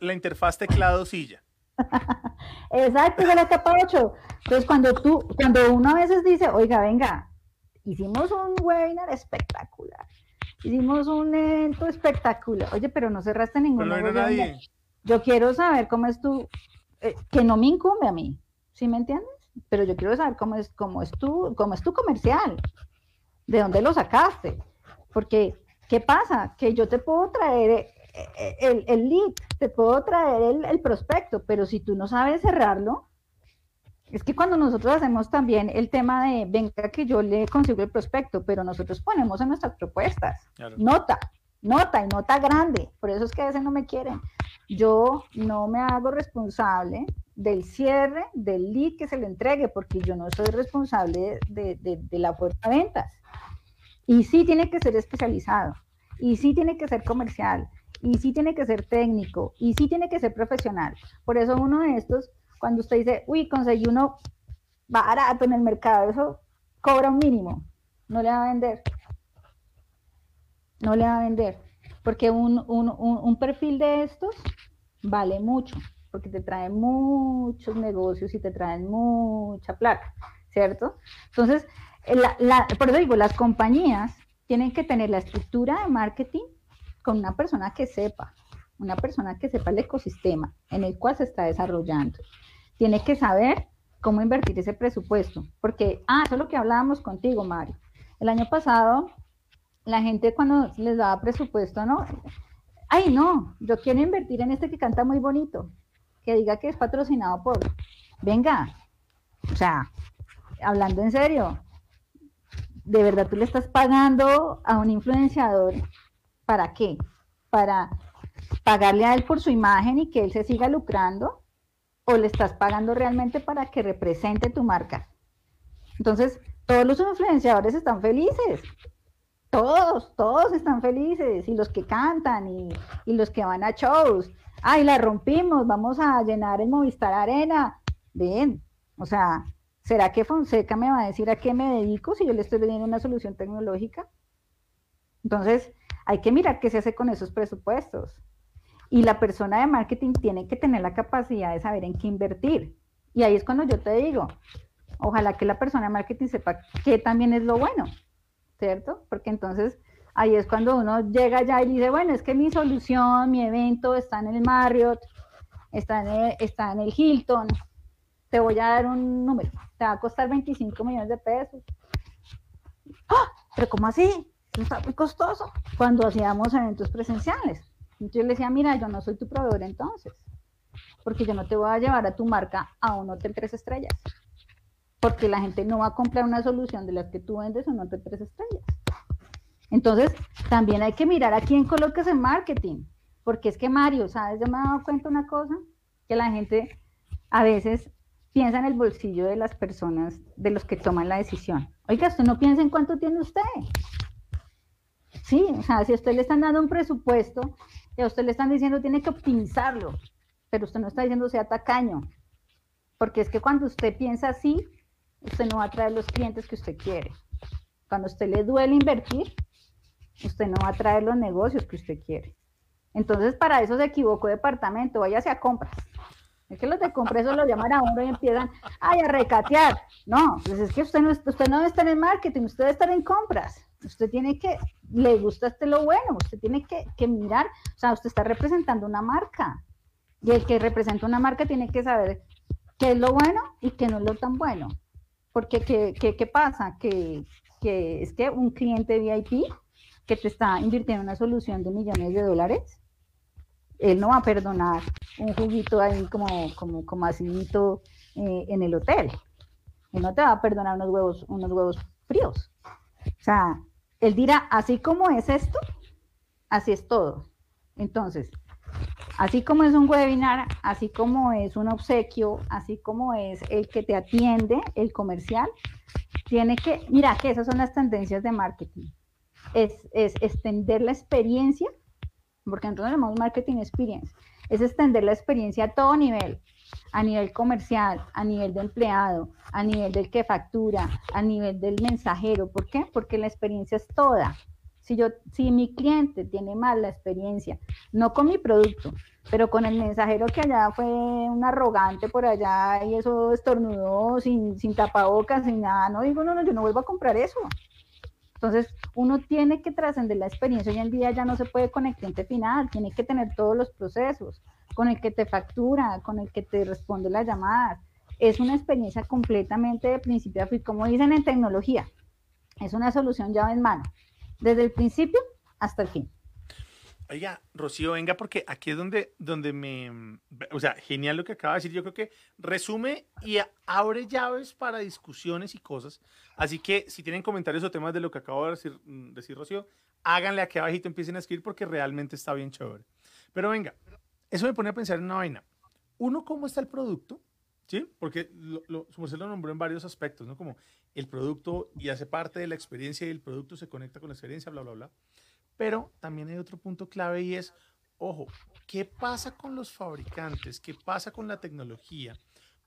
la, interfaz teclado-silla. exacto, es la capa 8. Entonces, cuando tú, cuando uno a veces dice, oiga, venga, hicimos un webinar espectacular. Hicimos un evento espectacular. Oye, pero no cerraste ningún no nadie. Yo quiero saber cómo es tu, eh, que no me incumbe a mí, ¿sí me entiendes? Pero yo quiero saber cómo es, cómo es tu, cómo es tu comercial, de dónde lo sacaste, porque ¿qué pasa? Que yo te puedo traer eh, eh, el, el lead, te puedo traer el, el prospecto, pero si tú no sabes cerrarlo, es que cuando nosotros hacemos también el tema de, venga que yo le consigo el prospecto, pero nosotros ponemos en nuestras propuestas, nota, nota y nota grande, por eso es que a veces no me quieren. Yo no me hago responsable del cierre del lead que se le entregue, porque yo no soy responsable de, la puerta de ventas. Y sí tiene que ser especializado, y sí tiene que ser comercial, y sí tiene que ser técnico, y sí tiene que ser profesional. Por eso uno de estos, cuando usted dice, uy, conseguí uno barato en el mercado, eso cobra un mínimo, no le va a vender no le va a vender. Porque un, perfil de estos vale mucho, porque te trae muchos negocios y te traen mucha plata, ¿cierto? Entonces, por eso digo, las compañías tienen que tener la estructura de marketing con una persona que sepa, una persona que sepa el ecosistema en el cual se está desarrollando. Tiene que saber cómo invertir ese presupuesto, porque, ah, eso es lo que hablábamos contigo, Mario. El año pasado la gente cuando les daba presupuesto, ¿no? Ay, no, yo quiero invertir en este que canta muy bonito, que diga que es patrocinado por, venga, o sea, hablando en serio, de verdad tú le estás pagando a un influenciador, ¿para qué? Para pagarle a él por su imagen y que él se siga lucrando, o le estás pagando realmente para que represente tu marca. Entonces, todos los influenciadores están felices, todos, todos están felices, y los que cantan, y, los que van a shows. Ay, la rompimos, vamos a llenar el Movistar Arena. Bien, o sea, ¿será que Fonseca me va a decir a qué me dedico si yo le estoy vendiendo una solución tecnológica? Entonces, hay que mirar qué se hace con esos presupuestos. Y la persona de marketing tiene que tener la capacidad de saber en qué invertir. Y ahí es cuando yo te digo, ojalá que la persona de marketing sepa qué también es lo bueno. ¿Cierto? Porque entonces ahí es cuando uno llega ya y dice, bueno, es que mi solución, mi evento está en el Marriott, está en el, está en el Hilton, te voy a dar un número, te va a costar 25 millones de pesos. ¡Ah! ¿Pero cómo así? Eso está muy costoso. Cuando hacíamos eventos presenciales. Entonces yo le decía, mira, yo no soy tu proveedor entonces, porque yo no te voy a llevar a tu marca a un hotel tres estrellas porque la gente no va a comprar una solución de las que tú vendes o no te tres estrellas. Entonces, también hay que mirar a quién colocas en marketing, porque es que Mario, ¿sabes? Yo me he dado cuenta una cosa, que la gente a veces piensa en el bolsillo de las personas, de los que toman la decisión. Oiga, usted no piensa en cuánto tiene usted. Sí, o sea, si a usted le están dando un presupuesto y a usted le están diciendo tiene que optimizarlo, pero usted no está diciendo sea tacaño, porque es que cuando usted piensa así, usted no va a traer los clientes que usted quiere. Cuando usted le duele invertir, usted no va a traer los negocios que usted quiere. Entonces, para eso se equivocó departamento, váyase a compras. Es que los de compras eso lo llaman a uno y empiezan ay, a recatear. No, pues es que usted no, usted no debe estar en marketing, usted debe estar en compras. Usted tiene que, le gusta este lo bueno, usted tiene que, que mirar, o sea, usted está representando una marca. Y el que representa una marca tiene que saber qué es lo bueno y qué no es lo tan bueno. Porque, ¿qué, qué, qué pasa? Que, que es que un cliente VIP que te está invirtiendo en una solución de millones de dólares, él no va a perdonar un juguito ahí como, como, como acidito eh, en el hotel. Él no te va a perdonar unos huevos, unos huevos fríos. O sea, él dirá, así como es esto, así es todo. Entonces, así como es un webinar, así como es un obsequio, así como es el que te atiende, el comercial, tiene que, mira que esas son las tendencias de marketing. Es, es extender la experiencia, porque nosotros llamamos marketing experience, es extender la experiencia a todo nivel, a nivel comercial, a nivel de empleado, a nivel del que factura, a nivel del mensajero. ¿Por qué? Porque la experiencia es toda. Si, yo, si mi cliente tiene mal la experiencia, no con mi producto, pero con el mensajero que allá fue un arrogante por allá y eso estornudó sin, sin tapabocas, sin nada, no digo, no, no, yo no vuelvo a comprar eso. Entonces, uno tiene que trascender la experiencia. Hoy en día ya no se puede con el cliente final, tiene que tener todos los procesos, con el que te factura, con el que te responde las llamadas. Es una experiencia completamente de principio a fin, como dicen en tecnología. Es una solución llave en mano desde el principio hasta el fin. Oiga, Rocío, venga, porque aquí es donde, donde me... O sea, genial lo que acaba de decir. Yo creo que resume y abre llaves para discusiones y cosas. Así que si tienen comentarios o temas de lo que acabo de decir, mm, decir Rocío, háganle aquí abajito, empiecen a escribir porque realmente está bien chévere. Pero venga, eso me pone a pensar en una vaina. Uno, ¿cómo está el producto? ¿Sí? Porque lo, lo, lo nombró en varios aspectos, ¿no? Como el producto y hace parte de la experiencia y el producto se conecta con la experiencia, bla, bla, bla. Pero también hay otro punto clave y es, ojo, ¿qué pasa con los fabricantes? ¿Qué pasa con la tecnología?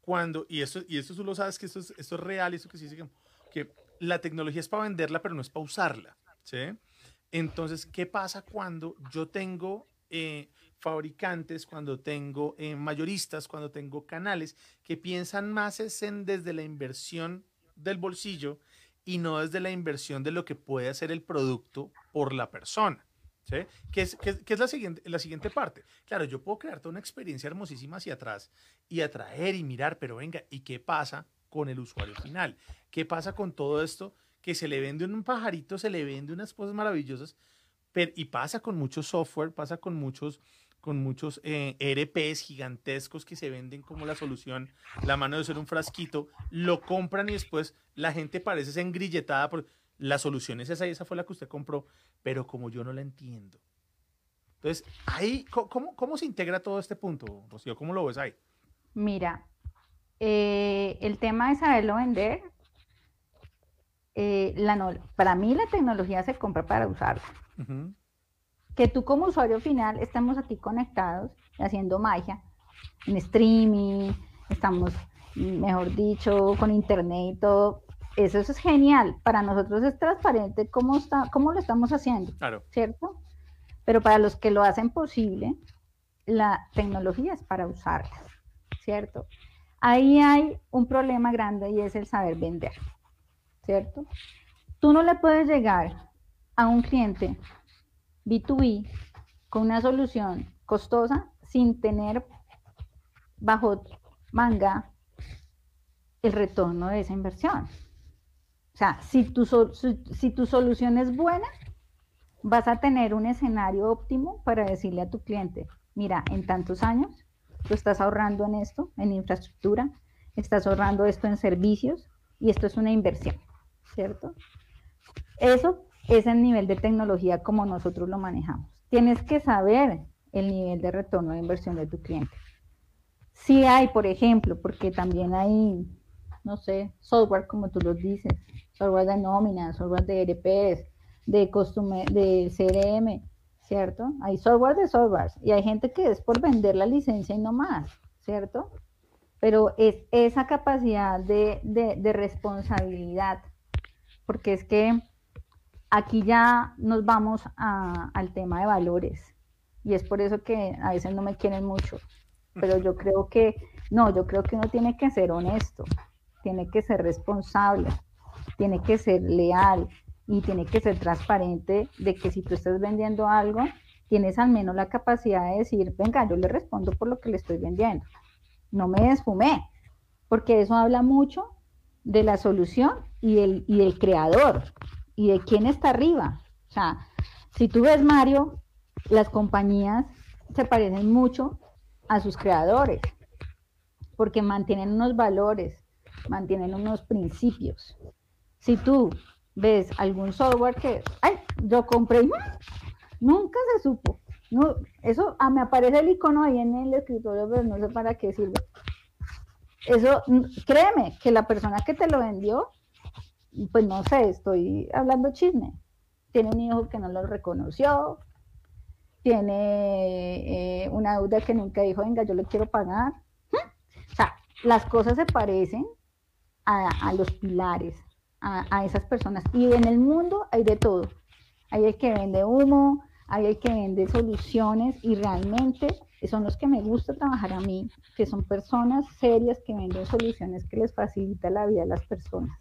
Cuando, y esto, y esto tú lo sabes que esto es, esto es real, esto que se dice que, que la tecnología es para venderla, pero no es para usarla, ¿sí? Entonces, ¿qué pasa cuando yo tengo eh, fabricantes, cuando tengo eh, mayoristas, cuando tengo canales que piensan más en desde la inversión del bolsillo y no desde la inversión de lo que puede hacer el producto por la persona. ¿sí? Que es, que, es la, siguiente, la siguiente parte. Claro, yo puedo crearte una experiencia hermosísima hacia atrás y atraer y mirar, pero venga, ¿y qué pasa con el usuario final? ¿Qué pasa con todo esto? Que se le vende un pajarito, se le vende unas cosas maravillosas, pero, y pasa con mucho software, pasa con muchos con muchos eh, ERPs gigantescos que se venden como la solución, la mano de ser un frasquito, lo compran y después la gente parece engrilletada por la solución es esa y esa fue la que usted compró, pero como yo no la entiendo. Entonces, ahí, ¿cómo, cómo se integra todo este punto, Rocío? ¿Cómo lo ves ahí? Mira, eh, el tema de saberlo vender, eh, la para mí la tecnología se compra para usarla que tú como usuario final estamos aquí conectados haciendo magia en streaming, estamos, mejor dicho, con internet y todo. Eso, es genial. Para nosotros es transparente cómo, está, cómo lo estamos haciendo, claro. ¿cierto? Pero para los que lo hacen posible, la tecnología es para usarla, ¿cierto? Ahí hay un problema grande y es el saber vender, ¿cierto? Tú no le puedes llegar a un cliente B2B con una solución costosa sin tener bajo manga el retorno de esa inversión. O sea, si tu, si tu solución es buena, vas a tener un escenario óptimo para decirle a tu cliente, mira, en tantos años tú estás ahorrando en esto, en infraestructura, estás ahorrando esto en servicios y esto es una inversión, ¿cierto? Eso es el nivel de tecnología como nosotros lo manejamos. Tienes que saber el nivel de retorno de inversión de tu cliente. Sí hay, por ejemplo, porque también hay, no sé, software como tú lo dices, software de nómina, software de ERPs, de costume, de CRM, ¿cierto? Hay software de software y hay gente que es por vender la licencia y no más, ¿cierto? Pero es esa capacidad de, de responsabilidad, porque es que aquí ya nos vamos al tema de valores. Y es por eso que a veces no me quieren mucho, pero yo creo que, no, yo creo que uno tiene que ser honesto, tiene que ser responsable, tiene que ser leal y tiene que ser transparente de que si tú estás vendiendo algo, tienes al menos la capacidad de decir, venga, yo le respondo por lo que le estoy vendiendo. No me desfumé, porque eso habla mucho de la solución y el, y del creador y de quién está arriba. O sea, si tú ves Mario, las compañías se parecen mucho a sus creadores, porque mantienen unos valores, mantienen unos principios. Si tú ves algún software que, ay, yo compré, nunca se supo. No, eso ah, me aparece el icono ahí en el escritorio, pero no sé para qué sirve. Eso, créeme, que la persona que te lo vendió, pues no sé, estoy hablando chisme. Tiene un hijo que no lo reconoció, tiene eh, una deuda que nunca dijo, venga, yo le quiero pagar. O sea, las cosas se parecen a, los pilares, a, esas personas. Y en el mundo hay de todo. Hay el que vende humo, hay el que vende soluciones y realmente son los que me gusta trabajar a mí, que son personas serias que venden soluciones que les facilita la vida a las personas.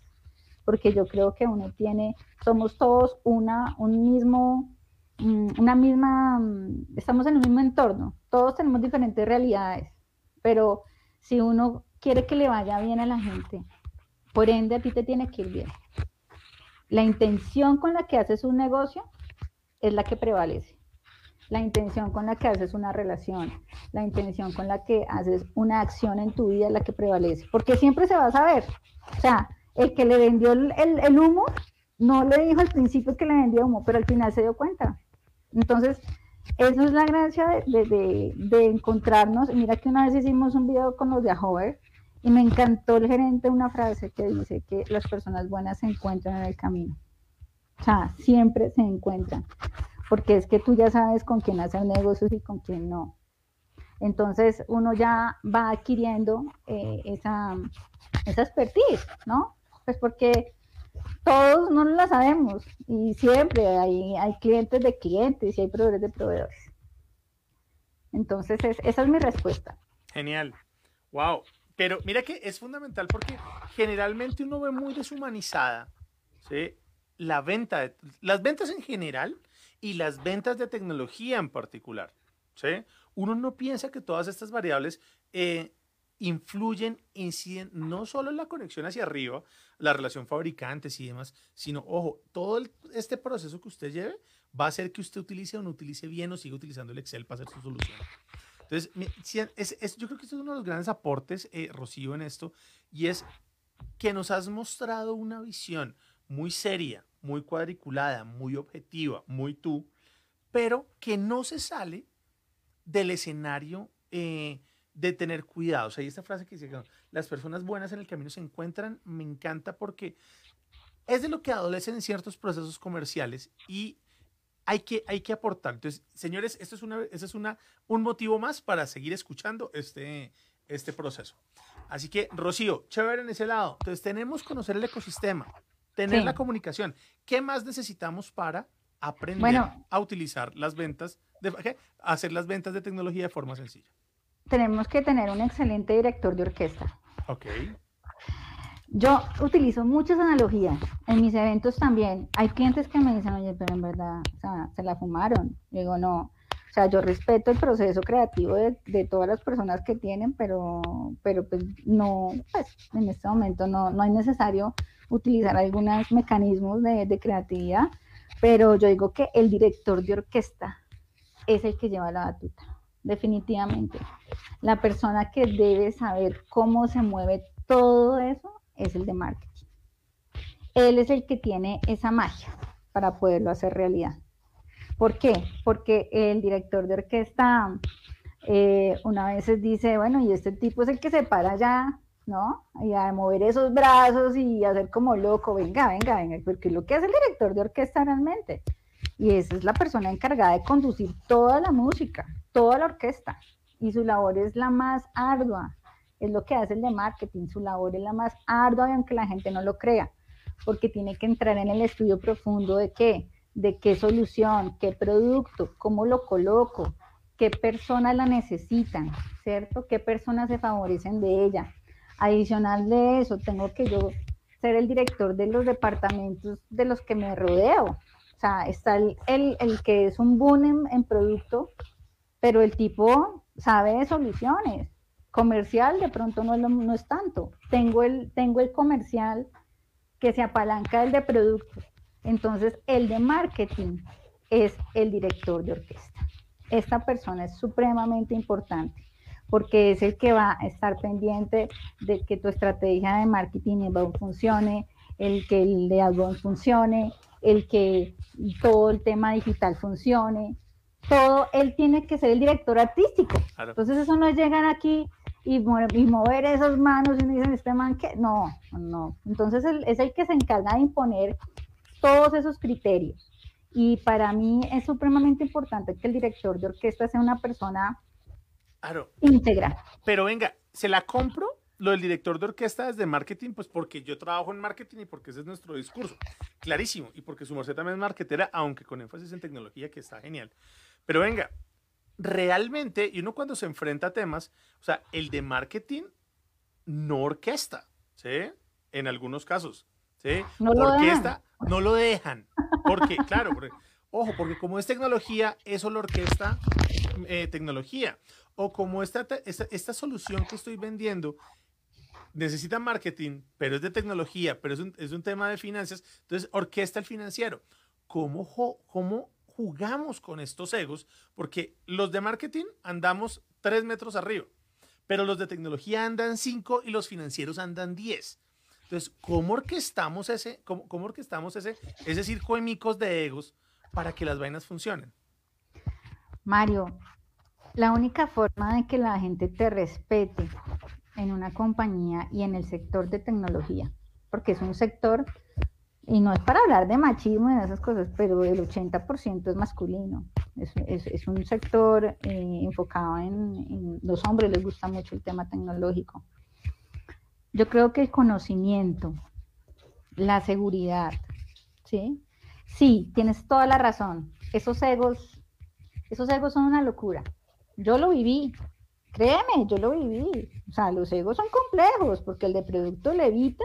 Porque yo creo que uno tiene, somos todos una, un mismo Mm, una misma, mm, estamos en un mismo entorno, todos tenemos diferentes realidades, pero si uno quiere que le vaya bien a la gente, por ende a ti te tiene que ir bien. La intención con la que haces un negocio es la que prevalece. La intención con la que haces una relación, la intención con la que haces una acción en tu vida es la que prevalece, porque siempre se va a saber. O sea, el que le vendió el, el humo no le dijo al principio que le vendió humo, pero al final se dio cuenta. Entonces, eso es la gracia de, encontrarnos. Mira que una vez hicimos un video con los de Ahover y me encantó el gerente una frase que dice que las personas buenas se encuentran en el camino. O sea, siempre se encuentran, porque es que tú ya sabes con quién hacer negocios y con quién no. Entonces uno ya va adquiriendo eh, esa, esa expertise, ¿no? Pues porque todos no la sabemos y siempre hay, hay clientes de clientes y hay proveedores de proveedores. Entonces, esa es mi respuesta. Genial. Wow. Pero mira que es fundamental porque generalmente uno ve muy deshumanizada ¿sí? la venta, las ventas en general y las ventas de tecnología en particular. ¿sí? Uno no piensa que todas estas variables eh, influyen, inciden no solo en la conexión hacia arriba, la relación fabricantes y demás, sino, ojo, todo este proceso que usted lleve va a hacer que usted utilice o no utilice bien o siga utilizando el Excel para hacer su solución. Entonces, es, yo creo que este es uno de los grandes aportes, eh, Rocío, en esto, y es que nos has mostrado una visión muy seria, muy cuadriculada, muy objetiva, muy tú, pero que no se sale del escenario eh, de tener cuidado. O sea, hay esta frase que dice que las personas buenas en el camino se encuentran, me encanta porque es de lo que adolecen en ciertos procesos comerciales y hay que, hay que aportar. Entonces, señores, esto es, una, es una, un motivo más para seguir escuchando este, este proceso. Así que, Rocío, chévere en ese lado. Entonces, tenemos que conocer el ecosistema, tener la comunicación. ¿Qué más necesitamos para aprender a utilizar las ventas, de, hacer las ventas de tecnología de forma sencilla? Tenemos que tener un excelente director de orquesta. Ok. Yo utilizo muchas analogías en mis eventos también. Hay clientes que me dicen, oye, pero en verdad, o sea, se la fumaron. digo, no. O sea, yo respeto el proceso creativo de, de, todas las personas que tienen, pero, pero pues no, pues en este momento no, no es necesario utilizar algunos mecanismos de, de creatividad, pero yo digo que el director de orquesta es el que lleva la batuta definitivamente. La persona que debe saber cómo se mueve todo eso es el de marketing. Él es el que tiene esa magia para poderlo hacer realidad. ¿Por qué? Porque el director de orquesta Eh, una vez dice, bueno, y este tipo es el que se para ya, ¿no? Y a mover esos brazos y hacer como loco, venga, venga, venga, porque lo que hace el director de orquesta realmente. Y esa es la persona encargada de conducir toda la música, toda la orquesta. Y su labor es la más ardua, es lo que hace el de marketing, su labor es la más ardua, aunque la gente no lo crea, porque tiene que entrar en el estudio profundo de qué, de qué solución, qué producto, cómo lo coloco, qué personas la necesitan, ¿cierto? ¿Qué personas se favorecen de ella? Adicional de eso, tengo que yo ser el director de los departamentos de los que me rodeo. O sea, está el, el, que es un boom en, producto, pero el tipo sabe de soluciones. Comercial de pronto no es, no es tanto. Tengo el, tengo el comercial que se apalanca del de producto. Entonces, el de marketing es el director de orquesta. Esta persona es supremamente importante porque es el que va a estar pendiente de que tu estrategia de marketing funcione, el que el de algo funcione, el que todo el tema digital funcione. Todo, él tiene que ser el director artístico. Entonces eso no es llegar aquí y, mover esas manos y dicen, este man que no, no. Entonces él, es el que se encarga de imponer todos esos criterios. Y para mí es supremamente importante que el director de orquesta sea una persona claro. íntegra. Pero venga, ¿se la compro? Lo del director de orquesta desde marketing, pues porque yo trabajo en marketing y porque ese es nuestro discurso. Clarísimo. Y porque su merced también es marketera, aunque con énfasis en tecnología, que está genial. Pero venga, realmente, y uno cuando se enfrenta a temas, o sea, el de marketing no orquesta, ¿sí? En algunos casos, ¿sí? No lo orquesta, no lo dejan. Porque, claro, ojo, porque como es tecnología, eso lo orquesta eh, tecnología. O como esta, esta, solución que estoy vendiendo necesita marketing, pero es de tecnología, pero es un, es un tema de finanzas, entonces orquesta el financiero. ¿Cómo, ¿Cómo jugamos con estos egos? Porque los de marketing andamos tres metros arriba, pero los de tecnología andan cinco y los financieros andan diez. Entonces, ¿cómo orquestamos ese, cómo, cómo orquestamos ese, ese circo de micos de egos para que las vainas funcionen? Mario, la única forma de que la gente te respete en una compañía y en el sector de tecnología, porque es un sector, y no es para hablar de machismo y de esas cosas, pero el 80% es masculino. Es, un sector eh, enfocado en, en, los hombres, les gusta mucho el tema tecnológico. Yo creo que el conocimiento, la seguridad, ¿sí? Sí, tienes toda la razón. Esos egos, esos egos son una locura. Yo lo viví, créeme, yo lo viví. O sea, los egos son complejos porque el de producto le evita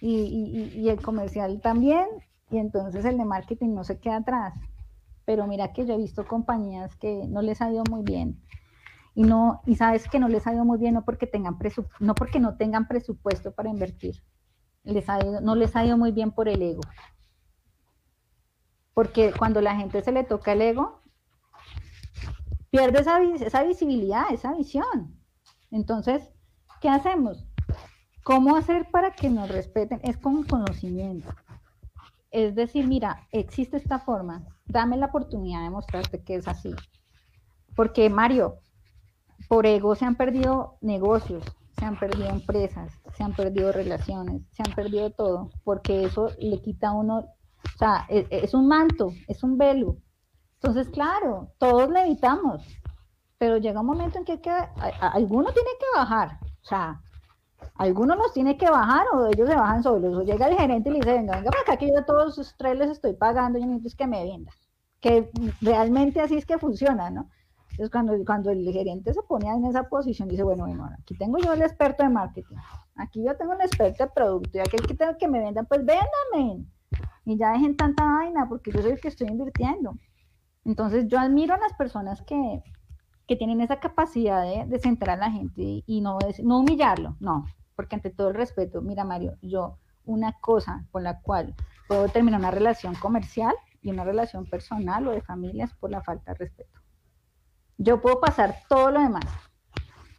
y, y el comercial también, y entonces el de marketing no se queda atrás. Pero mira que yo he visto compañías que no les ha ido muy bien y no y sabes que no les ha ido muy bien no porque tengan no porque no tengan presupuesto para invertir les ha no les ha ido muy bien por el ego porque cuando la gente se le toca el ego pierde esa, esa visibilidad esa visión. Entonces qué hacemos cómo hacer para que nos respeten es con conocimiento. Es decir mira existe esta forma dame la oportunidad de mostrarte que es así. Porque Mario por ego se han perdido negocios, se han perdido empresas, se han perdido relaciones, se han perdido todo, porque eso le quita a uno, o sea, es, es un manto, es un velo. Entonces, claro, todos le evitamos, pero llega un momento en que, que alguno tiene que bajar, o sea, alguno los tiene que bajar o ellos se bajan solos, o llega el gerente y le dice, venga, venga para acá que yo a todos los tres les estoy pagando, y necesito que me vendan, que realmente así es que funciona, ¿no? Entonces, cuando, cuando el gerente se pone en esa posición, dice, bueno, bueno, aquí tengo yo el experto de marketing, aquí yo tengo el experto de producto, y aquel que tengo que me vendan, pues véndame. Y ya dejen tanta vaina, porque yo soy el que estoy invirtiendo. Entonces, yo admiro a las personas que, que tienen esa capacidad de, de centrar a la gente y, no, no humillarlo, no, porque ante todo el respeto, mira, Mario, yo una cosa con la cual puedo terminar una relación comercial y una relación personal o de familias por la falta de respeto. Yo puedo pasar todo lo demás,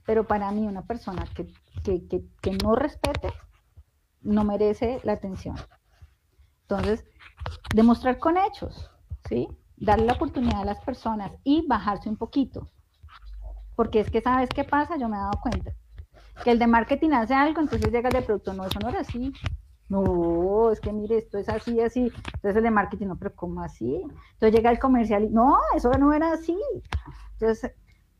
pero para mí una persona que, no respete no merece la atención. Entonces, demostrar con hechos, ¿sí? Darle la oportunidad a las personas y bajarse un poquito. Porque es que, ¿sabes qué pasa? Yo me he dado cuenta. Que el de marketing hace algo, entonces llega el de producto, no, eso no era así. No, es que mire, esto es así, así. Entonces el de marketing, no, pero ¿cómo así? Entonces llega el comercial y, no, eso no era así. Entonces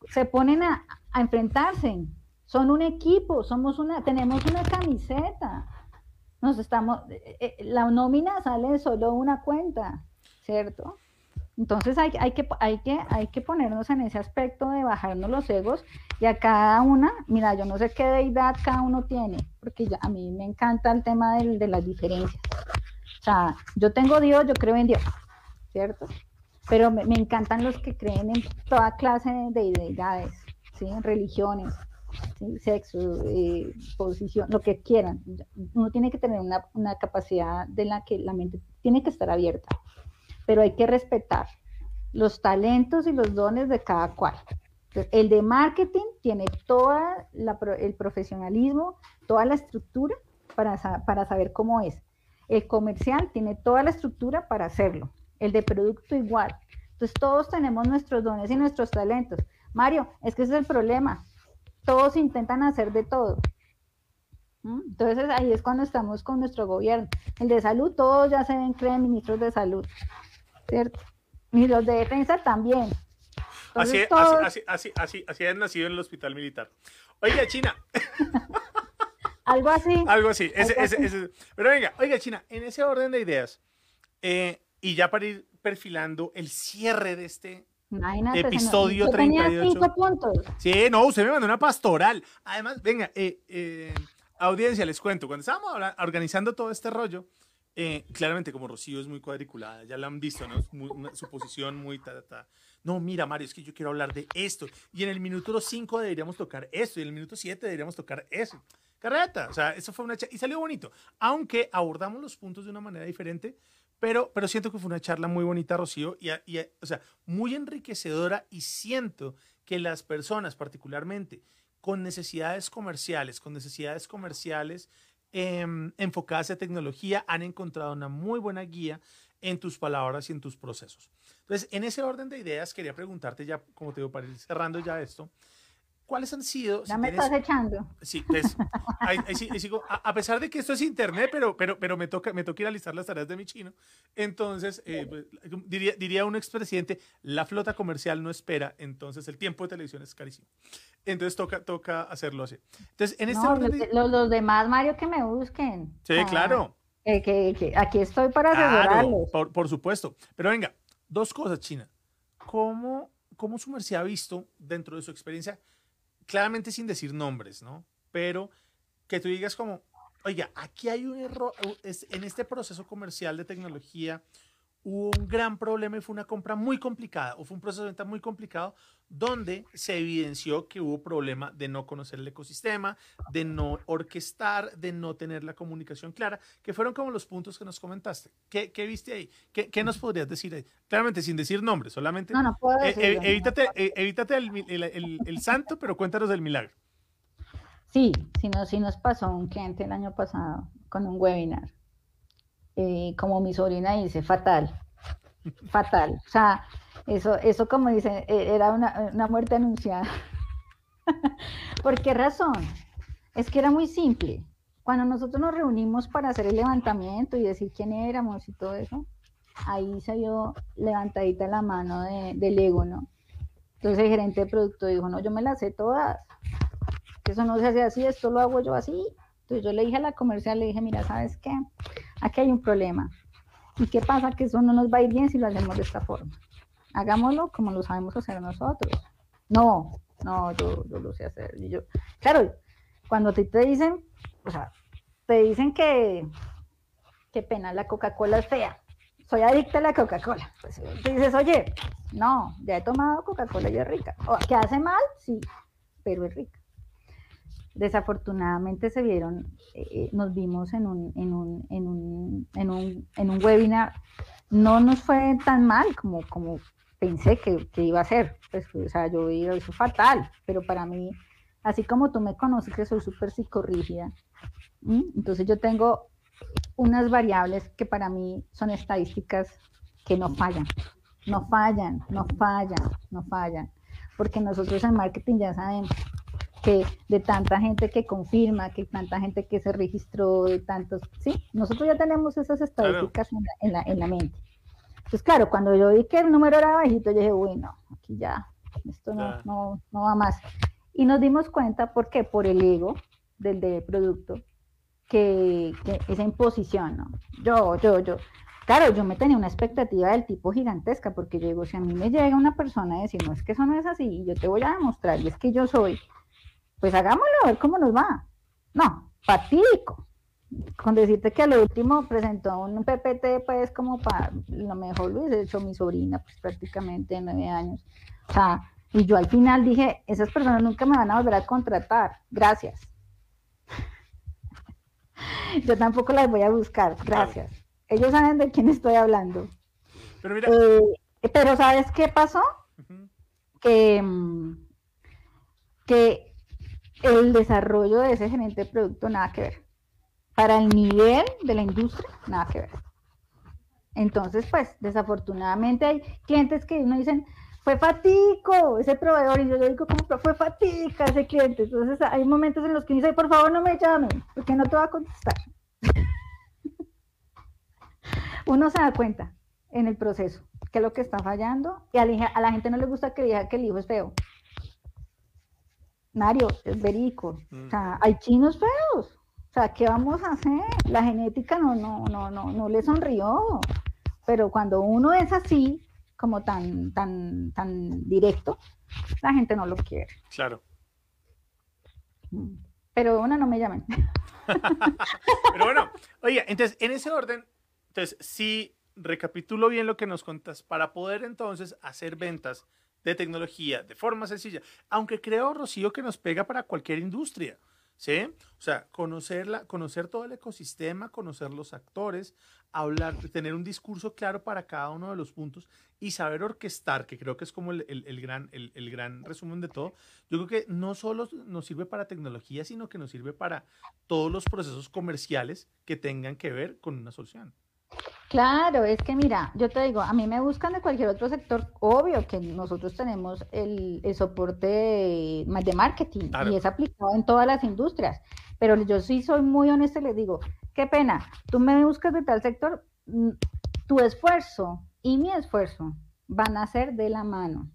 se ponen a, enfrentarse. Son un equipo, somos una, tenemos una camiseta. Nos estamos, eh, eh, la nómina sale solo una cuenta, ¿cierto? Entonces hay, que, hay, que, hay que ponernos en ese aspecto de bajarnos los egos y a cada una, mira, yo no sé qué deidad cada uno tiene, porque a mí me encanta el tema de, de las diferencias. O sea, yo tengo Dios, yo creo en Dios, ¿cierto? Pero me, encantan los que creen en toda clase de deidades, ¿sí? religiones, ¿sí? sexo, eh, posición, lo que quieran. Uno tiene que tener una capacidad de la que la mente tiene que estar abierta pero hay que respetar los talentos y los dones de cada cual. el de marketing tiene todo el profesionalismo, toda la estructura para, para saber cómo es. El comercial tiene toda la estructura para hacerlo. El de producto igual. Entonces todos tenemos nuestros dones y nuestros talentos. Mario, es que ese es el problema. Todos intentan hacer de todo. ¿Mm? Entonces ahí es cuando estamos con nuestro gobierno. El de salud, todos ya se ven, creen ministros de salud. ¿Cierto? Y los de defensa también. así, así, así, así, así, han nacido en el hospital militar. Oiga, China. Algo así. Algo así. Pero venga, oiga, China, en ese orden de ideas, eh, y ya para ir perfilando el cierre de este episodio 38. Cinco puntos. Sí, no, usted me mandó una pastoral. Además, venga, eh, eh, audiencia, les cuento, cuando estábamos organizando todo este rollo, eh, claramente, como Rocío es muy cuadriculada, ya la han visto, ¿no? su posición muy ta, ta, No, mira, Mario, es que yo quiero hablar de esto. Y en el minuto 5 deberíamos tocar esto. Y en el minuto 7 deberíamos tocar eso. Carreta. O sea, eso fue una Y salió bonito. Aunque abordamos los puntos de una manera diferente. Pero, pero siento que fue una charla muy bonita, Rocío. Y, y, o sea, muy enriquecedora. Y siento que las personas, particularmente con necesidades comerciales, con necesidades comerciales Em, enfocadas a tecnología han encontrado una muy buena guía en tus palabras y en tus procesos. Entonces, en ese orden de ideas, quería preguntarte ya, como te digo, para ir cerrando ya esto, ¿Cuáles han sido? Ya me estás echando. Sí, pues, ahí, sigo. A, pesar de que esto es internet, pero, pero, pero me, toca, me toca ir a listar las tareas de mi chino. Entonces, eh, pues, diría, diría un expresidente, la flota comercial no espera, entonces el tiempo de televisión es carísimo. Entonces toca, toca hacerlo así. Entonces, en este orden los, demás, Mario, que me busquen. Sí, claro. que, aquí estoy para asesorarlos. por, por, supuesto. Pero venga, dos cosas, China. ¿Cómo, cómo su merced ha visto dentro de su experiencia claramente sin decir nombres, ¿no? Pero que tú digas como, oiga, aquí hay un error, en este proceso comercial de tecnología hubo un gran problema y fue una compra muy complicada, o fue un proceso de venta muy complicado, donde se evidenció que hubo problema de no conocer el ecosistema, de no orquestar, de no tener la comunicación clara, que fueron como los puntos que nos comentaste. ¿Qué, qué viste ahí? ¿Qué, ¿Qué, nos podrías decir ahí? Claramente, sin decir nombres, solamente. No, no puedo eh, evítate, eh, evítate el, el, el, santo, pero cuéntanos del milagro. Sí, sí, no, sí nos pasó un cliente el año pasado con un webinar. Eh, como mi sobrina dice, fatal, fatal. O sea, eso, eso como dice, e, era una, una muerte anunciada. ¿Por qué razón? Es que era muy simple. Cuando nosotros nos reunimos para hacer el levantamiento y decir quién éramos y todo eso, ahí vio levantadita la mano de, del ego, ¿no? Entonces el gerente de producto dijo, no, yo me las sé todas, eso no se hace así, esto lo hago yo así. Entonces yo le dije a la comercial, le dije, mira, ¿sabes qué? Aquí hay un problema. ¿Y qué pasa? Que eso no nos va a ir bien si lo hacemos de esta forma. Hagámoslo como lo sabemos hacer nosotros. No, no, yo, lo sé hacer. Yo, claro, cuando te, te dicen, o sea, te dicen que, qué pena, la Coca-Cola es fea. Soy adicta a la Coca-Cola. Pues te dices, oye, no, ya he tomado Coca-Cola y es rica. O, ¿Que hace mal? Sí, pero es rica desafortunadamente se vieron, eh, eh, nos vimos en un, en, un, en, un, en, un, en un webinar, no nos fue tan mal como, como pensé que, que iba a ser, pues, o sea, yo iba eso fatal, pero para mí, así como tú me conoces que soy súper psicorrígida, entonces yo tengo unas variables que para mí son estadísticas que no fallan, no fallan, no fallan, no fallan. Porque nosotros en marketing ya sabemos que de tanta gente que confirma, que tanta gente que se registró, de tantos, sí, nosotros ya tenemos esas estadísticas en, la, en, la, mente. Entonces, claro, cuando yo vi que el número era bajito, yo dije, uy, no, aquí ya, esto no, no, no va más. Y nos dimos cuenta, ¿por qué? Por el ego del de producto, que, que, esa imposición, ¿no? Yo, yo, yo. Claro, yo me tenía una expectativa del tipo gigantesca, porque yo digo, si a mí me llega una persona a decir, no, es que eso no es así, y yo te voy a demostrar, y es que yo soy, pues hagámoslo, a ver cómo nos va. No, fatídico. Con decirte que a lo último presentó un PPT, pues como para, lo mejor lo hubiese hecho mi sobrina, pues prácticamente de nueve años. O sea, y yo al final dije, esas personas nunca me van a volver a contratar, gracias. Yo tampoco las voy a buscar, gracias. Ellos saben de quién estoy hablando. Pero, mira... Eh, pero ¿sabes qué pasó? que, mm, que el desarrollo de ese gerente de producto nada que ver. Para el nivel de la industria, nada que ver. Entonces, pues, desafortunadamente hay clientes que no dicen, fue fatico ese proveedor, y yo le digo, como fue fatica ese cliente. Entonces, hay momentos en los que dice, por favor, no me llamen, porque no te va a contestar. Uno se da cuenta en el proceso que es lo que está fallando y a la, gente no le gusta que diga que el hijo es feo. Mario, es verico. O sea, mm. hay chinos feos. O sea, ¿qué vamos a hacer? La genética no, no, no, no, no le sonrió. Pero cuando uno es así, como tan, tan, tan directo, la gente no lo quiere. Claro. Mm. Pero bueno, no me llamen. Pero bueno, oye, entonces, en ese orden, entonces, si recapitulo bien lo que nos contas, para poder entonces hacer ventas de tecnología de forma sencilla, aunque creo, Rocío, que nos pega para cualquier industria. ¿Sí? O sea, conocerla, conocer todo el ecosistema, conocer los actores, hablar, tener un discurso claro para cada uno de los puntos y saber orquestar, que creo que es como el, el, gran, el, el, gran resumen de todo. Yo creo que no solo nos sirve para tecnología, sino que nos sirve para todos los procesos comerciales que tengan que ver con una solución. Claro, es que mira, yo te digo, a mí me buscan de cualquier otro sector, obvio que nosotros tenemos el, soporte de, marketing y es aplicado en todas las industrias, pero yo sí soy muy honesta y les digo, qué pena, tú me buscas de tal sector, mm, tu esfuerzo y mi esfuerzo van a ser de la mano.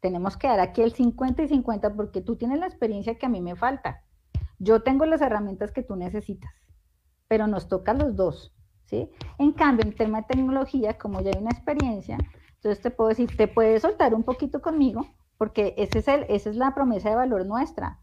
Tenemos que dar aquí el 50 y 50 porque tú tienes la experiencia que a mí me falta. Yo tengo las herramientas que tú necesitas, pero nos toca los dos. En cambio, en tema de tecnología, como ya hay una experiencia, entonces te puedo decir, te puedes soltar un poquito conmigo, porque ese es el, esa es la promesa de valor nuestra,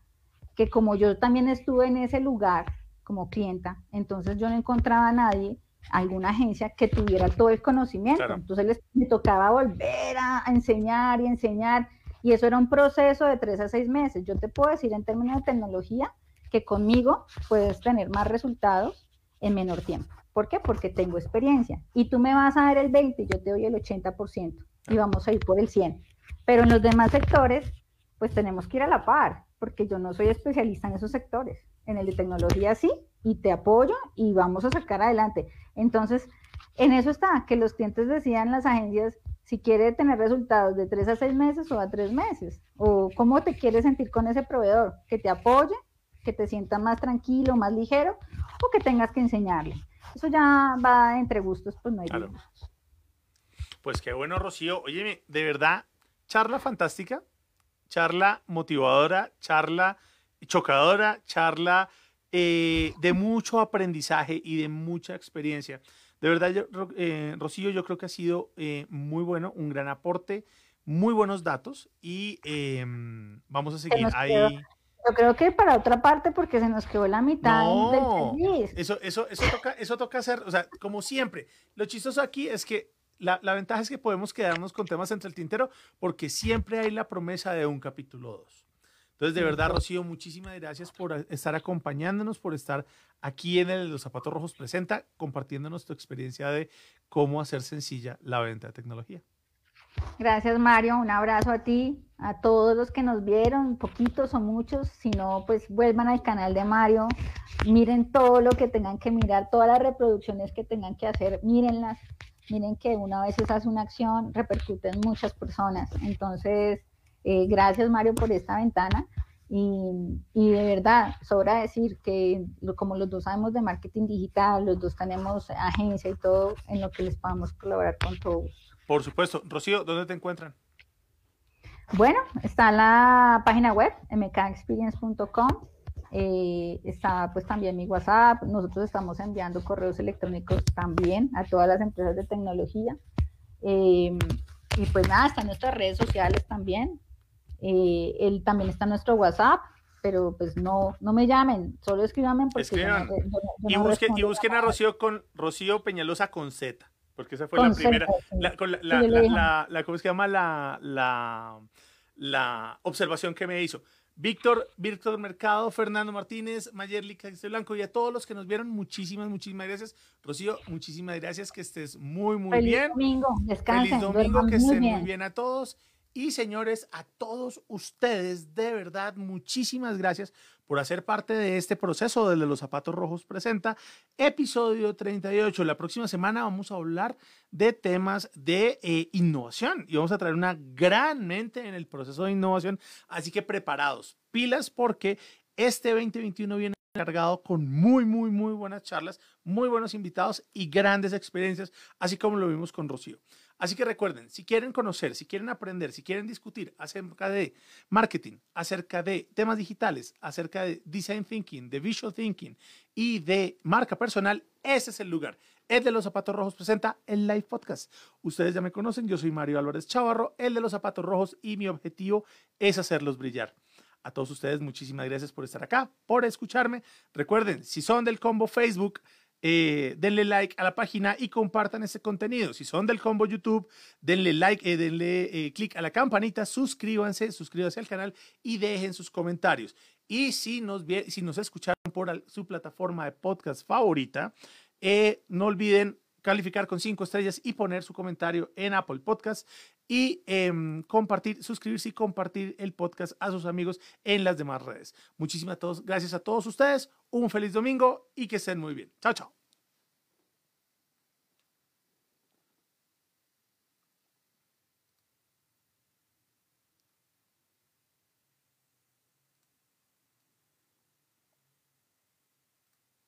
que como yo también estuve en ese lugar como clienta, entonces yo no encontraba a nadie, alguna agencia que tuviera todo el conocimiento. Entonces les, me tocaba volver a, enseñar y enseñar, y eso era un proceso de tres a seis meses. Yo te puedo decir en términos de tecnología que conmigo puedes tener más resultados en menor tiempo. ¿Por qué? Porque tengo experiencia. Y tú me vas a dar el 20, yo te doy el 80% y vamos a ir por el 100. Pero en los demás sectores, pues tenemos que ir a la par, porque yo no soy especialista en esos sectores. En el de tecnología sí, y te apoyo y vamos a sacar adelante. Entonces, en eso está, que los clientes decían las agencias si quiere tener resultados de 3 a 6 meses o a 3 meses, o cómo te quieres sentir con ese proveedor, que te apoye, que te sienta más tranquilo, más ligero, o que tengas que enseñarle. Eso ya va entre gustos, pues no hay Pues qué bueno, Rocío. Oye, de verdad, charla fantástica, charla motivadora, charla chocadora, charla eh, de mucho aprendizaje y de mucha experiencia. De verdad, eh, Rocío, yo creo que ha sido eh, muy bueno, un gran aporte, muy buenos datos y em, vamos a seguir ahí. Yo creo que para otra parte, porque se nos quedó la mitad del Eso, eso, eso, toca, eso toca hacer, o sea, como siempre. Lo chistoso aquí es que la, la, ventaja es que podemos quedarnos con temas entre el tintero, porque siempre hay la promesa de un capítulo 2. Entonces, de verdad, Rocío, muchísimas gracias por estar acompañándonos, por estar aquí en el Los Zapatos Rojos Presenta, compartiéndonos tu experiencia de cómo hacer sencilla la venta de tecnología. Gracias, Mario. Un abrazo a ti, a todos los que nos vieron, poquitos o muchos. Si no, pues vuelvan al canal de Mario, miren todo lo que tengan que mirar, todas las reproducciones que tengan que hacer, mírenlas. Miren que una vez hace una acción, repercute en muchas personas. Entonces, Eh, gracias Mario por esta ventana. Y, y, de verdad, sobra decir que como los dos sabemos de marketing digital, los dos tenemos agencia y todo en lo que les podamos colaborar con todos. Por supuesto. Rocío, ¿dónde te encuentran? Bueno, está la página web, mkexperience.com. Eh, está pues también mi WhatsApp. Nosotros estamos enviando correos electrónicos también a todas las empresas de tecnología. Eh, y pues nada, está en nuestras redes sociales también. Eh, él también está en nuestro WhatsApp, pero pues no, no me llamen, solo escríbanme porque y, busquen, y, busquen, a Rocío con Rocío Peñalosa con Z, porque esa fue la primera, la, la, la, ¿cómo se llama? La, la, la observación que me hizo. Víctor, Víctor Mercado, Fernando Martínez, Mayerli Castillo Blanco y a todos los que nos vieron, muchísimas, muchísimas gracias. Rocío, muchísimas gracias, que estés muy, muy Feliz bien. Domingo, descansen. Feliz domingo, que estén muy bien a todos. Y señores, a todos ustedes, de verdad, muchísimas gracias por hacer parte de este proceso desde Los Zapatos Rojos Presenta, episodio 38. La próxima semana vamos a hablar de temas de eh, innovación y vamos a traer una gran mente en el proceso de innovación. Así que preparados, pilas, porque este 2021 viene cargado con muy, muy, muy buenas charlas, muy buenos invitados y grandes experiencias, así como lo vimos con Rocío. Así que recuerden, si quieren conocer, si quieren aprender, si quieren discutir acerca de marketing, acerca de temas digitales, acerca de design thinking, de visual thinking y de marca personal, ese es el lugar. El de los Zapatos Rojos presenta el Live Podcast. Ustedes ya me conocen, yo soy Mario Álvarez Chavarro, el de los Zapatos Rojos y mi objetivo es hacerlos brillar. A todos ustedes, muchísimas gracias por estar acá, por escucharme. Recuerden, si son del combo Facebook, eh, denle like a la página y compartan ese contenido. Si son del combo YouTube, denle like, eh, denle eh, click a la campanita, suscríbanse, suscríbanse al canal y dejen sus comentarios. Y si nos, si nos escucharon por su plataforma de podcast favorita, no olviden calificar con cinco estrellas y poner su comentario en Apple Podcast y em, compartir, suscribirse y compartir el podcast a sus amigos en las demás redes. Muchísimas gracias a todos ustedes, un feliz domingo y que estén muy bien. Chao, chao.